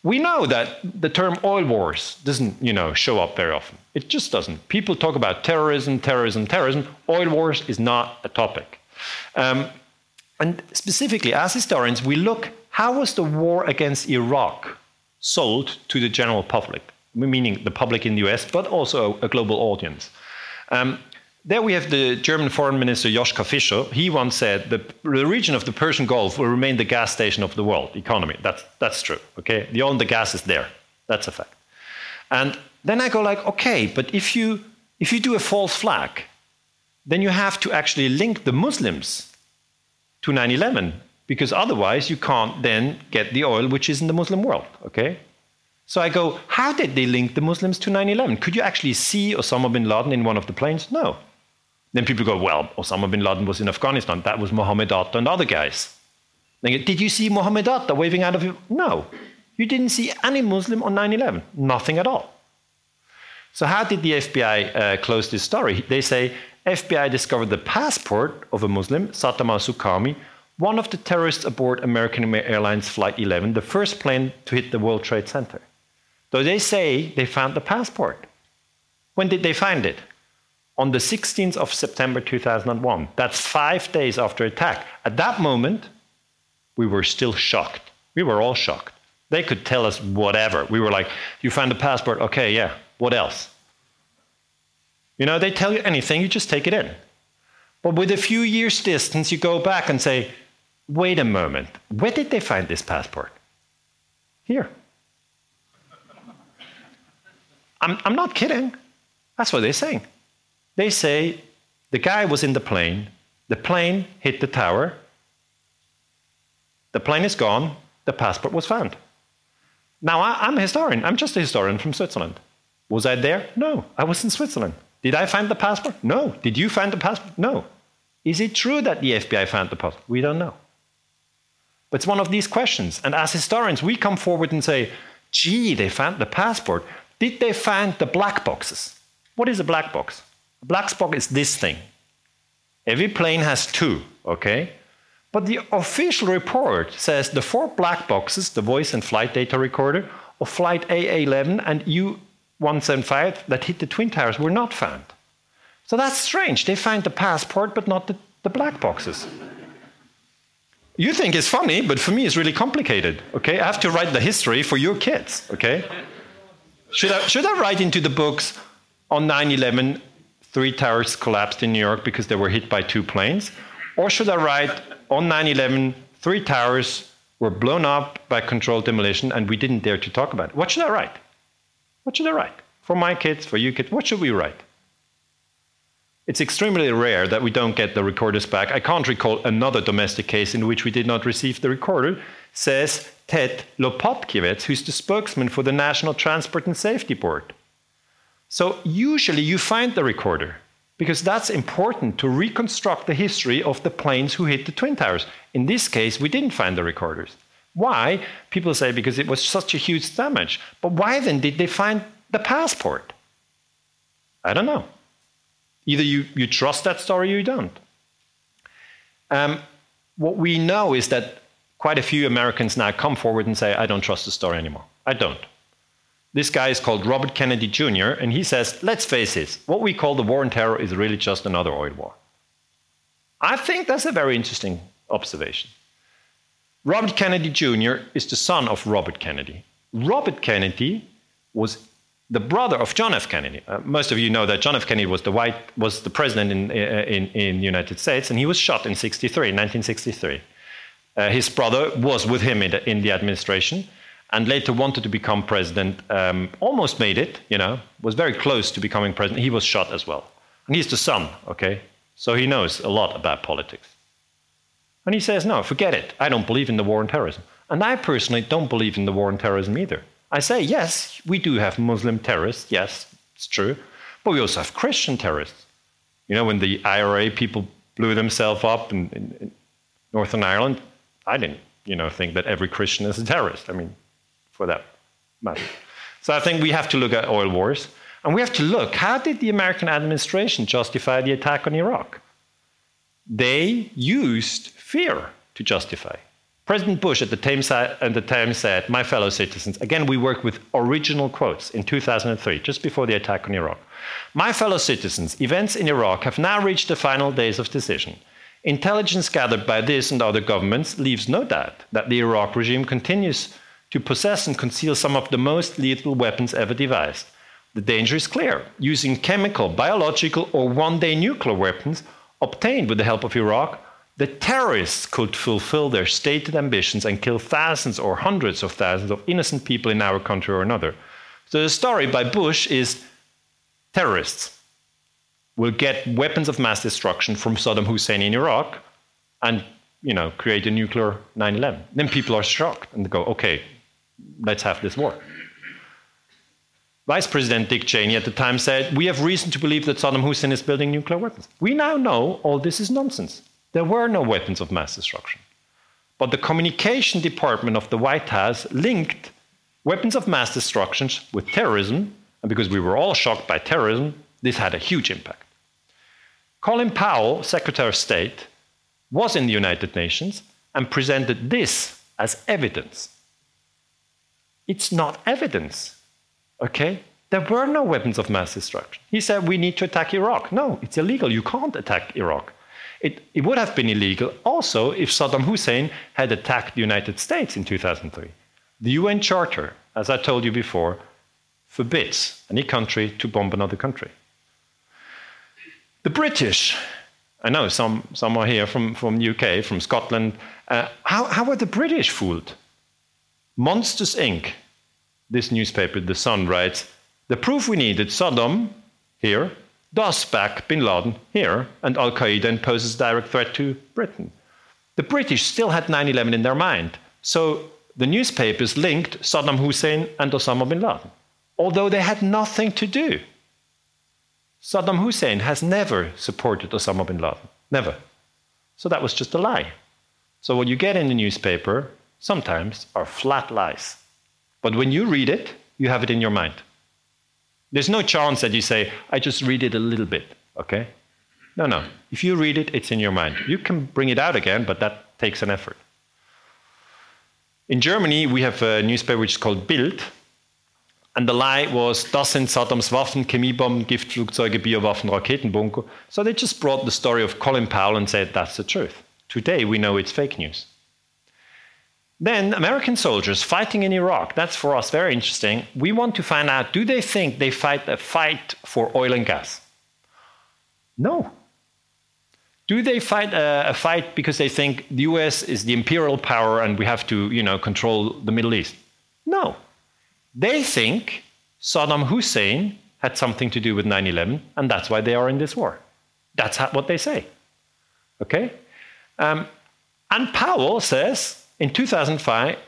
We know that the term oil wars doesn't, you know, show up very often. It just doesn't. People talk about terrorism, terrorism, terrorism. Oil wars is not a topic. Um, and specifically, as historians, we look how was the war against Iraq sold to the general public, meaning the public in the US, but also a global audience. Um, there we have the German foreign minister Joschka Fischer. He once said the, the region of the Persian Gulf will remain the gas station of the world economy. That's, that's true. Okay, the oil, and the gas is there. That's a fact. And then I go like, okay, but if you if you do a false flag, then you have to actually link the Muslims to 9/11 because otherwise you can't then get the oil which is in the Muslim world. Okay, so I go, how did they link the Muslims to 9 11? Could you actually see Osama bin Laden in one of the planes? No. Then people go, well, Osama bin Laden was in Afghanistan. That was Mohammed Atta and other guys. Go, Did you see Mohammed Atta waving out of it? No. You didn't see any Muslim on 9 11. Nothing at all. So, how did the FBI uh, close this story? They say FBI discovered the passport of a Muslim, Satam al Suqami, one of the terrorists aboard American Airlines Flight 11, the first plane to hit the World Trade Center. Though they say they found the passport. When did they find it? On the 16th of September 2001. That's five days after attack. At that moment, we were still shocked. We were all shocked. They could tell us whatever. We were like, You found the passport? Okay, yeah. What else? You know, they tell you anything, you just take it in. But with a few years' distance, you go back and say, Wait a moment. Where did they find this passport? Here. I'm, I'm not kidding. That's what they're saying. They say the guy was in the plane, the plane hit the tower, the plane is gone, the passport was found. Now, I, am a historian. I'm just a historian from Switzerland. Was I there? No, I was in Switzerland. Did I find the passport? No. Did you find the passport? No. Is it true that the FBI found the passport? We don't know. But it's one of these questions. And as historians, we come forward and say, gee, they found the passport. Did they find the black boxes? What is a black box? A black box is this thing. Every plane has two, okay? But the official report says the four black boxes, the voice and flight data recorder of flight AA11 and U175 that hit the Twin Towers were not found. So that's strange. They find the passport, but not the, the black boxes. You think it's funny, but for me it's really complicated. Okay, I have to write the history for your kids. Okay, should I should I write into the books on 9/11 three towers collapsed in New York because they were hit by two planes, or should I write on 9 11, three towers were blown up by controlled demolition and we didn't dare to talk about it. What should I write? What should I write? For my kids, for you kids, what should we write? It's extremely rare that we don't get the recorders back. I can't recall another domestic case in which we did not receive the recorder, says Ted Lopatkiewicz, who's the spokesman for the National Transport and Safety Board. So usually you find the recorder because that's important to reconstruct the history of the planes who hit the Twin Towers. In this case, we didn't find the recorders. Why? People say because it was such a huge damage. But why then did they find the passport? I don't know. Either you, you trust that story or you don't. Um, what we know is that quite a few Americans now come forward and say, I don't trust the story anymore. I don't. This guy is called Robert Kennedy Jr., and he says, let's face it, what we call the war on terror is really just another oil war. I think that's a very interesting observation. Robert Kennedy Jr. is the son of Robert Kennedy. Robert Kennedy was the brother of John F. Kennedy. Uh, most of you know that John F. Kennedy was the white was the president in in, in the United States, and he was shot in 63, 1963. Uh, his brother was with him in the, in the administration, and later wanted to become president, um, almost made it, you know, was very close to becoming president. He was shot as well. And he's the son, okay? So he knows a lot about politics. And he says, no, forget it. I don't believe in the war on terrorism. And I personally don't believe in the war on terrorism either. I say, yes, we do have Muslim terrorists. Yes, it's true. But we also have Christian terrorists. You know, when the IRA people blew themselves up in, in, in Northern Ireland, I didn't, you know, think that every Christian is a terrorist. I mean, for that matter. So I think we have to look at oil wars. And we have to look how did the American administration justify the attack on Iraq? They used fear to justify. President Bush at the time, at the time said, My fellow citizens, again, we work with original quotes in 2003, just before the attack on Iraq. My fellow citizens, events in Iraq have now reached the final days of decision. Intelligence gathered by this and other governments leaves no doubt that the Iraq regime continues to possess and conceal some of the most lethal weapons ever devised. The danger is clear. Using chemical, biological, or one day nuclear weapons obtained with the help of Iraq, the terrorists could fulfill their stated ambitions and kill thousands or hundreds of thousands of innocent people in our country or another. So the story by Bush is terrorists will get weapons of mass destruction from Saddam Hussein in Iraq and you know create a nuclear 9/11. Then people are shocked and they go, okay, let's have this war. Vice President Dick Cheney at the time said, We have reason to believe that Saddam Hussein is building nuclear weapons. We now know all this is nonsense. There were no weapons of mass destruction. But the communication department of the White House linked weapons of mass destruction with terrorism, and because we were all shocked by terrorism, this had a huge impact. Colin Powell, Secretary of State, was in the United Nations and presented this as evidence it's not evidence. Okay? There were no weapons of mass destruction. He said we need to attack Iraq. No, it's illegal. You can't attack Iraq. It, it would have been illegal also if Saddam Hussein had attacked the United States in 2003. The UN Charter, as I told you before, forbids any country to bomb another country. The British, I know some, some are here from, from UK, from Scotland. Uh, how, how were the British fooled? Monsters Inc., this newspaper, The Sun, writes The proof we needed Saddam here does back bin Laden here, and Al Qaeda and poses direct threat to Britain. The British still had 9 11 in their mind. So the newspapers linked Saddam Hussein and Osama bin Laden, although they had nothing to do. Saddam Hussein has never supported Osama bin Laden. Never. So that was just a lie. So what you get in the newspaper sometimes are flat lies. But when you read it, you have it in your mind. There's no chance that you say, I just read it a little bit, okay? No, no. If you read it, it's in your mind. You can bring it out again, but that takes an effort. In Germany, we have a newspaper which is called Bild. And the lie was, das sind Saddams Waffen, Chemiebomben, Giftflugzeuge, Biowaffen, Raketenbunker. So they just brought the story of Colin Powell and said that's the truth. Today we know it's fake news. Then American soldiers fighting in Iraq, that's for us very interesting. We want to find out do they think they fight a fight for oil and gas? No. Do they fight a, a, fight because they think the US is the imperial power and we have to, you know, control the Middle East? No. They think Saddam Hussein had something to do with 9 11, and that's why they are in this war. That's what they say. Okay? Um, and Powell says in 2005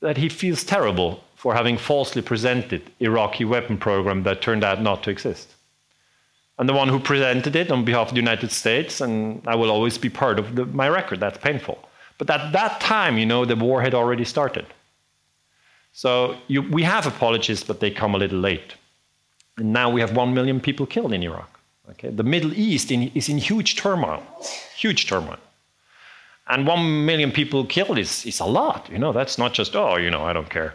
that he feels terrible for having falsely presented Iraqi weapon program that turned out not to exist. I'm the one who presented it on behalf of the United States, and I will always be part of the, my record. That's painful. But at that time, you know, the war had already started. So you, we have apologies, but they come a little late. And now we have one million people killed in Iraq. Okay? The Middle East in, is in huge turmoil, huge turmoil. And one million people killed is, is a lot. You know, that's not just, oh, you know, I don't care.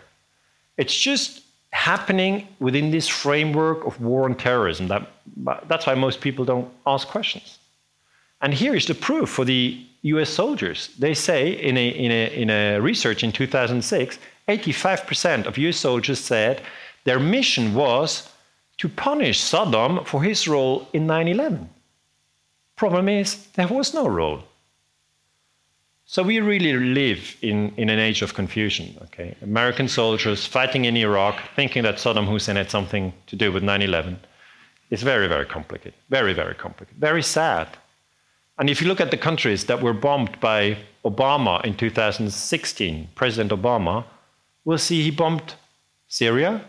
It's just happening within this framework of war and terrorism. That, that's why most people don't ask questions. And here is the proof for the US soldiers. They say in a, in a, in a research in 2006, 85% of US soldiers said their mission was to punish Saddam for his role in 9 11. Problem is, there was no role. So we really live in, in an age of confusion. Okay? American soldiers fighting in Iraq, thinking that Saddam Hussein had something to do with 9 11. is very, very complicated. Very, very complicated. Very sad. And if you look at the countries that were bombed by Obama in 2016, President Obama, we'll see he bombed Syria,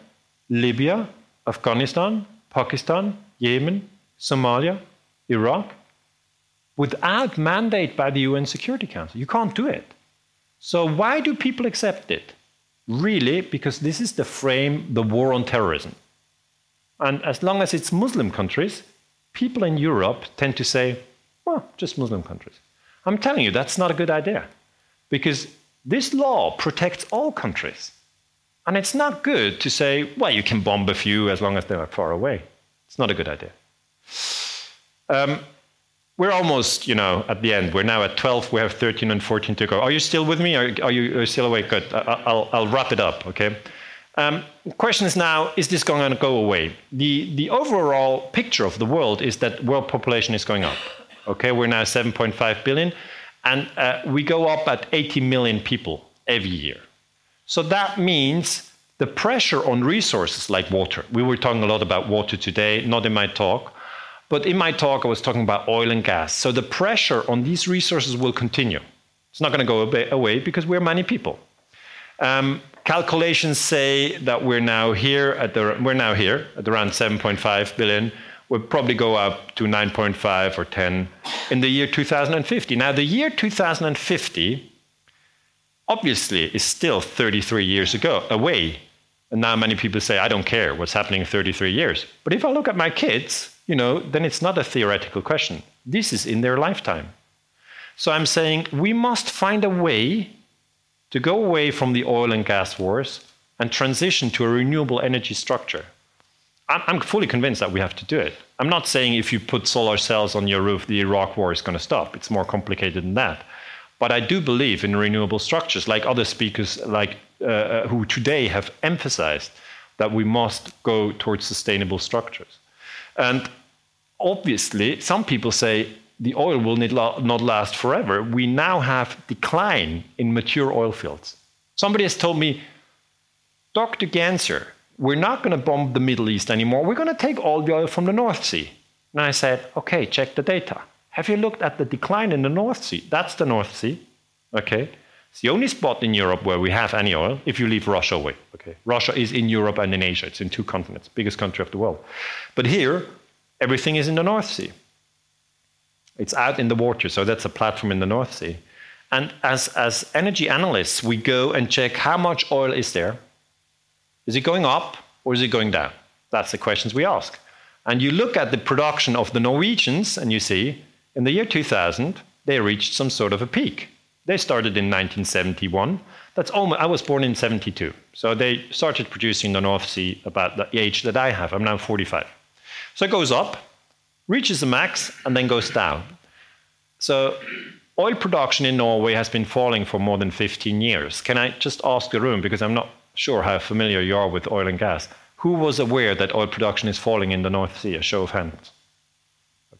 Libya, Afghanistan, Pakistan, Yemen, Somalia, Iraq, without mandate by the UN Security Council. You can't do it. So why do people accept it? Really, because this is the frame, the war on terrorism. And as long as it's Muslim countries, people in Europe tend to say, well, just Muslim countries. I'm telling you, that's not a good idea. Because this law protects all countries. And it's not good to say, well, you can bomb a few as long as they're far away. It's not a good idea. Um, we're almost, you know, at the end. We're now at 12. We have 13 and 14 to go. Are you still with me? Are, are you are still awake? Good. I'll, I'll wrap it up, okay? Um, question is now, is this going to go away? The, the overall picture of the world is that world population is going up. Okay, we're now 7.5 billion, and uh, we go up at 80 million people every year. So that means the pressure on resources like water. We were talking a lot about water today, not in my talk, but in my talk, I was talking about oil and gas. So the pressure on these resources will continue. It's not going to go away because we're many people. Um, calculations say that we're now here at the, we're now here at around 7.5 billion. We'll probably go up to 9.5 or 10 in the year 2050. Now, the year 2050 obviously is still 33 years ago away. And now many people say, I don't care what's happening in 33 years. But if I look at my kids, you know, then it's not a theoretical question. This is in their lifetime. So I'm saying we must find a way to go away from the oil and gas wars and transition to a renewable energy structure. I'm fully convinced that we have to do it. I'm not saying if you put solar cells on your roof, the Iraq war is going to stop. It's more complicated than that. But I do believe in renewable structures, like other speakers, like uh, uh who today have emphasized that we must go towards sustainable structures. And obviously, some people say the oil will not last forever. We now have decline in mature oil fields. Somebody has told me, Dr. Ganser, we're not going to bomb the Middle East anymore. We're going to take all the oil from the North Sea. And I said, okay, check the data. Have you looked at the decline in the North Sea? That's the North Sea. Okay. It's the only spot in Europe where we have any oil if you leave Russia away. Okay. Russia is in Europe and in Asia. It's in two continents, biggest country of the world. But here, everything is in the North Sea. It's out in the water, so that's a platform in the North Sea. And as, as energy analysts, we go and check how much oil is there. Is it going up or is it going down? That's the questions we ask. And you look at the production of the Norwegians, and you see in the year 2000, they reached some sort of a peak. They started in 1971. That's almost, I was born in 72. So they started producing the North Sea about the age that I have. I'm now 45. So it goes up, reaches the max, and then goes down. So oil production in Norway has been falling for more than 15 years. Can I just ask the room, because I'm not sure how familiar you are with oil and gas, who was aware that oil production is falling in the North Sea? A show of hands.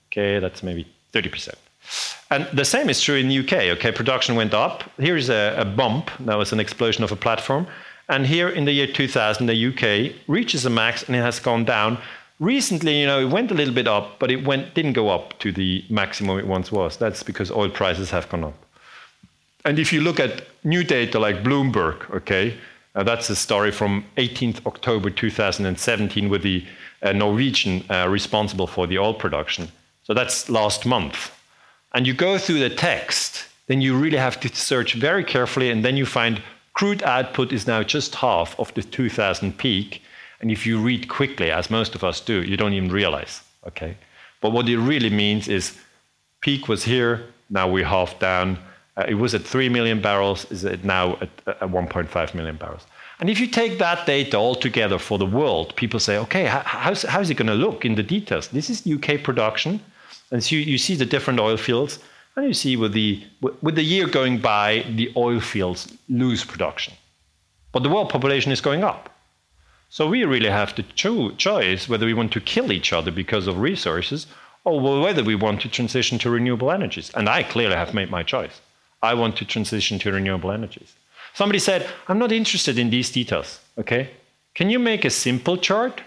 Okay, that's maybe 30%. And the same is true in the UK. Okay, production went up. Here is a, a bump. That was an explosion of a platform. And here in the year 2000, the UK reaches a max and it has gone down Recently, you know, it went a little bit up, but it went didn't go up to the maximum it once was. That's because oil prices have gone up. And if you look at new data like Bloomberg, okay, uh, that's a story from 18th October 2017 with the uh, Norwegian uh, responsible for the oil production. So that's last month. And you go through the text, then you really have to search very carefully, and then you find crude output is now just half of the 2000 peak and if you read quickly, as most of us do, you don't even realize. Okay? But what it really means is peak was here, now we're half down. Uh, it was at 3 million barrels, is it now at, at 1.5 million barrels? And if you take that data all together for the world, people say, okay, how, how's, how's it going to look in the details? This is UK production. And so you, you see the different oil fields, and you see with the, with the year going by, the oil fields lose production. But the world population is going up. So we really have to cho- choose whether we want to kill each other because of resources or whether we want to transition to renewable energies. And I clearly have made my choice. I want to transition to renewable energies. Somebody said, I'm not interested in these details. Okay. Can you make a simple chart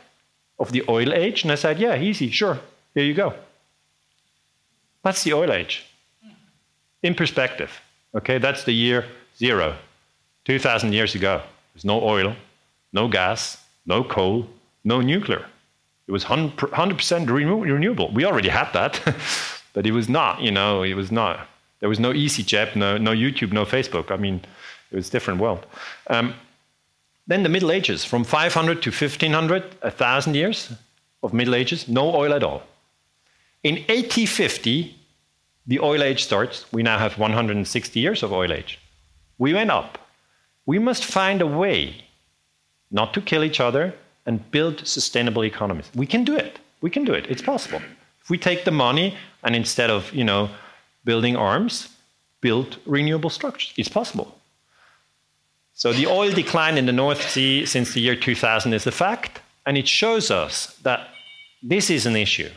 of the oil age? And I said, Yeah, easy, sure. Here you go. That's the oil age in perspective. Okay, that's the year zero, 2,000 years ago. There's no oil, no gas, no coal, no nuclear. It was 100% renewable. We already had that, but it was not, you know, it was not. There was no EasyJet, no, no YouTube, no Facebook. I mean, it was a different world. Um, then the Middle Ages, from 500 to 1500, 1,000 years of Middle Ages, no oil at all. In 1850, the oil age starts. We now have 160 years of oil age. We went up. We must find a way not to kill each other, and build sustainable economies. We can do it. We can do it. It's possible. If we take the money and instead of, you know, building arms, build renewable structures, it's possible. So the oil decline in the North Sea since the year 2000 is a fact, and it shows us that this is an issue.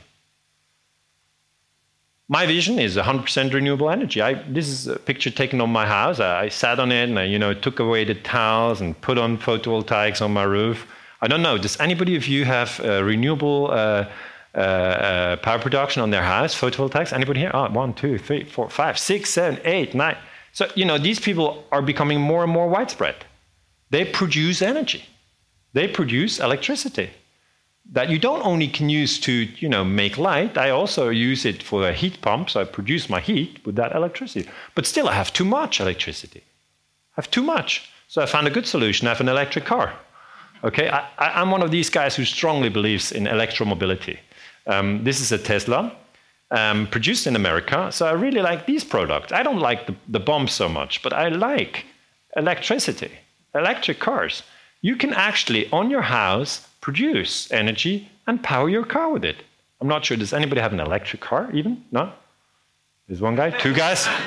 My vision is 100% renewable energy. I, this is a picture taken on my house. I, I sat on it and I, you know, took away the tiles and put on photovoltaics on my roof. I don't know. Does anybody of you have uh, renewable uh, uh, uh, power production on their house, photovoltaics? Anybody here? Oh, one, two, three, four, five, six, seven, eight, nine. So, you know, these people are becoming more and more widespread. They produce energy. They produce electricity that you don't only can use to you know make light i also use it for a heat pump so i produce my heat with that electricity. But still i have too much electricity. I have too much. So i found a good solution. I have an electric car. Okay? I, am one of these guys who strongly believes in electromobility. Um, this is a tesla um, produced in america. So i really like these products. I don't like the, the bomb so much but i like electricity electric cars. You can actually on your house produce energy and power your car with it. I'm not sure. Does anybody have an electric car even? No? There's one guy? Two guys?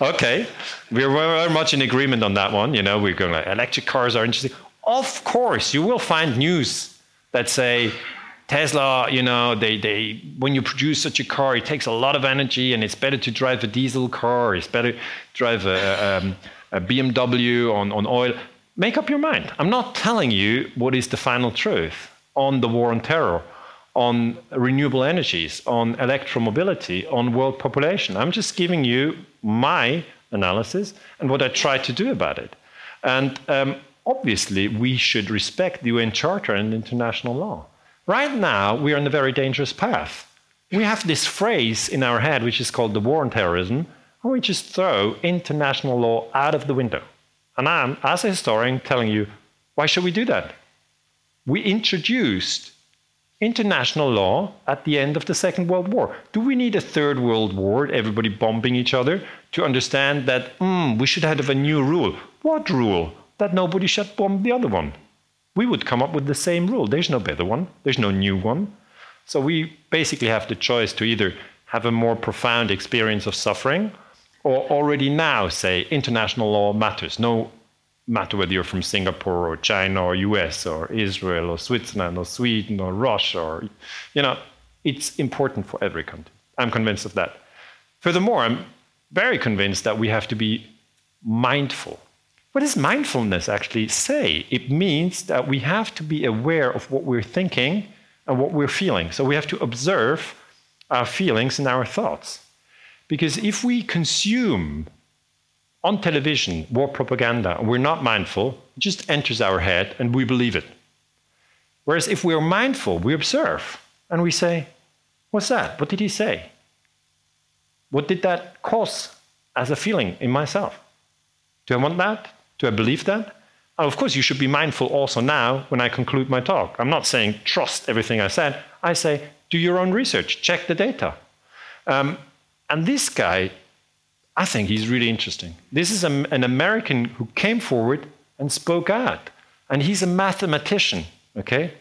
Okay. We're very much in agreement on that one. You know, we're going like, electric cars are interesting. Of course, you will find news that say, Tesla, you know, they, they, when you produce such a car, it takes a lot of energy and it's better to drive a diesel car, it's better to drive a, um, a BMW on, on oil. Make up your mind. I'm not telling you what is the final truth on the war on terror, on renewable energies, on electromobility, on world population. I'm just giving you my analysis and what I try to do about it. And um, obviously, we should respect the UN Charter and international law. Right now, we are on a very dangerous path. We have this phrase in our head, which is called the war on terrorism, and we just throw international law out of the window. And I'm, as a historian, telling you, why should we do that? We introduced international law at the end of the Second World War. Do we need a third world war, everybody bombing each other, to understand that mm, we should have a new rule? What rule? That nobody should bomb the other one. We would come up with the same rule. There's no better one, there's no new one. So we basically have the choice to either have a more profound experience of suffering or already now say international law matters. No matter whether you're from Singapore or China or US or Israel or Switzerland or Sweden or Russia or, you know, it's important for every country. I'm convinced of that. Furthermore, I'm very convinced that we have to be mindful. What does mindfulness actually say? It means that we have to be aware of what we're thinking and what we're feeling. So we have to observe our feelings and our thoughts. Because if we consume on television war propaganda and we're not mindful, it just enters our head and we believe it. Whereas if we're mindful, we observe and we say, What's that? What did he say? What did that cause as a feeling in myself? Do I want that? Do I believe that? And of course, you should be mindful also now when I conclude my talk. I'm not saying trust everything I said. I say do your own research, check the data. Um, and this guy I think he's really interesting. This is a, an American who came forward and spoke out. And he's a mathematician, okay?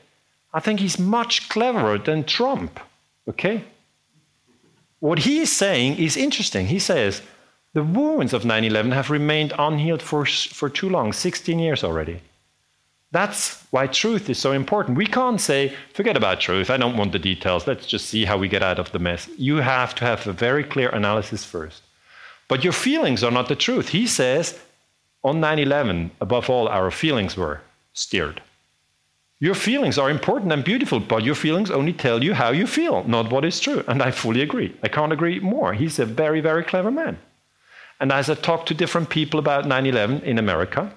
I think he's much cleverer than Trump, okay? What he's saying is interesting. He says the wounds of 9 11 have remained unhealed for, for too long 16 years already. That's why truth is so important. We can't say, forget about truth, I don't want the details, let's just see how we get out of the mess. You have to have a very clear analysis first. But your feelings are not the truth. He says on 9 11, above all, our feelings were steered. Your feelings are important and beautiful, but your feelings only tell you how you feel, not what is true. And I fully agree. I can't agree more. He's a very, very clever man. And as I talk to different people about 9 11 in America,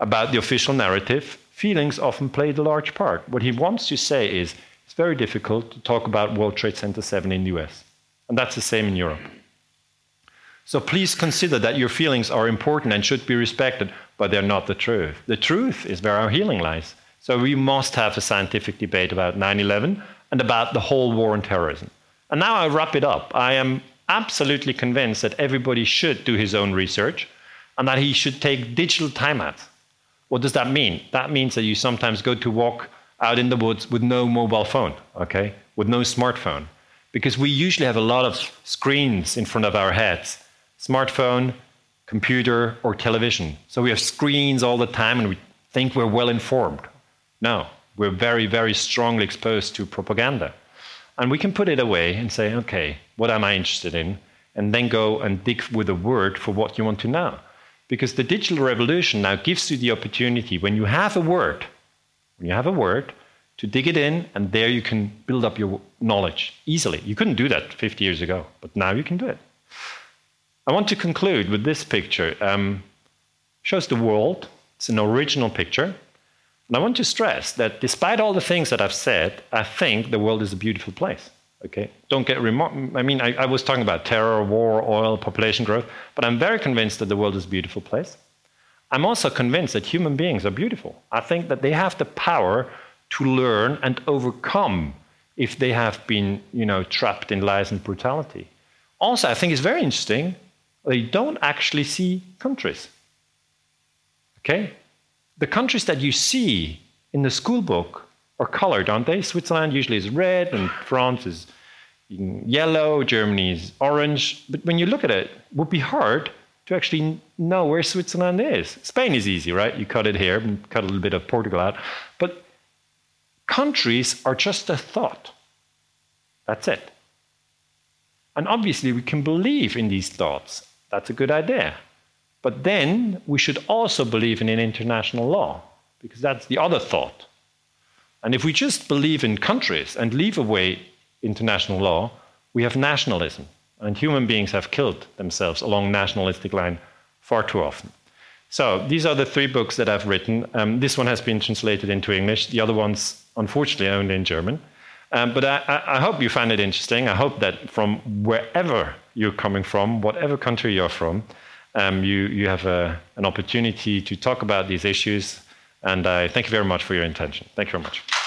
about the official narrative, feelings often played a large part. What he wants to say is it's very difficult to talk about World Trade Center 7 in the US. And that's the same in Europe. So please consider that your feelings are important and should be respected, but they're not the truth. The truth is where our healing lies. So we must have a scientific debate about 9 11 and about the whole war on terrorism. And now I wrap it up. I am absolutely convinced that everybody should do his own research and that he should take digital timeouts. What does that mean? That means that you sometimes go to walk out in the woods with no mobile phone, okay? With no smartphone. Because we usually have a lot of screens in front of our heads smartphone, computer, or television. So we have screens all the time and we think we're well informed. No, we're very, very strongly exposed to propaganda. And we can put it away and say, okay, what am I interested in? And then go and dig with a word for what you want to know. Because the digital revolution now gives you the opportunity, when you have a word, when you have a word, to dig it in, and there you can build up your knowledge easily. You couldn't do that 50 years ago, but now you can do it. I want to conclude with this picture. Um, shows the world. It's an original picture. And I want to stress that despite all the things that I've said, I think the world is a beautiful place. Okay, don't get. I mean, I, I, was talking about terror, war, oil, population growth, but I'm very convinced that the world is a beautiful place. I'm also convinced that human beings are beautiful. I think that they have the power to learn and overcome if they have been, you know, trapped in lies and brutality. Also, I think it's very interesting they don't actually see countries. Okay? The countries that you see in the school book are colored, aren't they? Switzerland usually is red, and France is yellow, Germany is orange. But when you look at it, it would be hard to actually know where Switzerland is. Spain is easy, right? You cut it here and cut a little bit of Portugal out. But countries are just a thought. That's it. And obviously, we can believe in these thoughts that's a good idea. But then we should also believe in an international law, because that's the other thought. And if we just believe in countries and leave away international law, we have nationalism. And human beings have killed themselves along nationalistic line far too often. So these are the three books that I've written. Um, this one has been translated into English. The other one's unfortunately only in German. Um, but I, I, hope you find it interesting. I hope that from wherever you're coming from, whatever country you're from, um, you, you have a, an opportunity to talk about these issues. And I thank you very much for your attention. Thank you very much.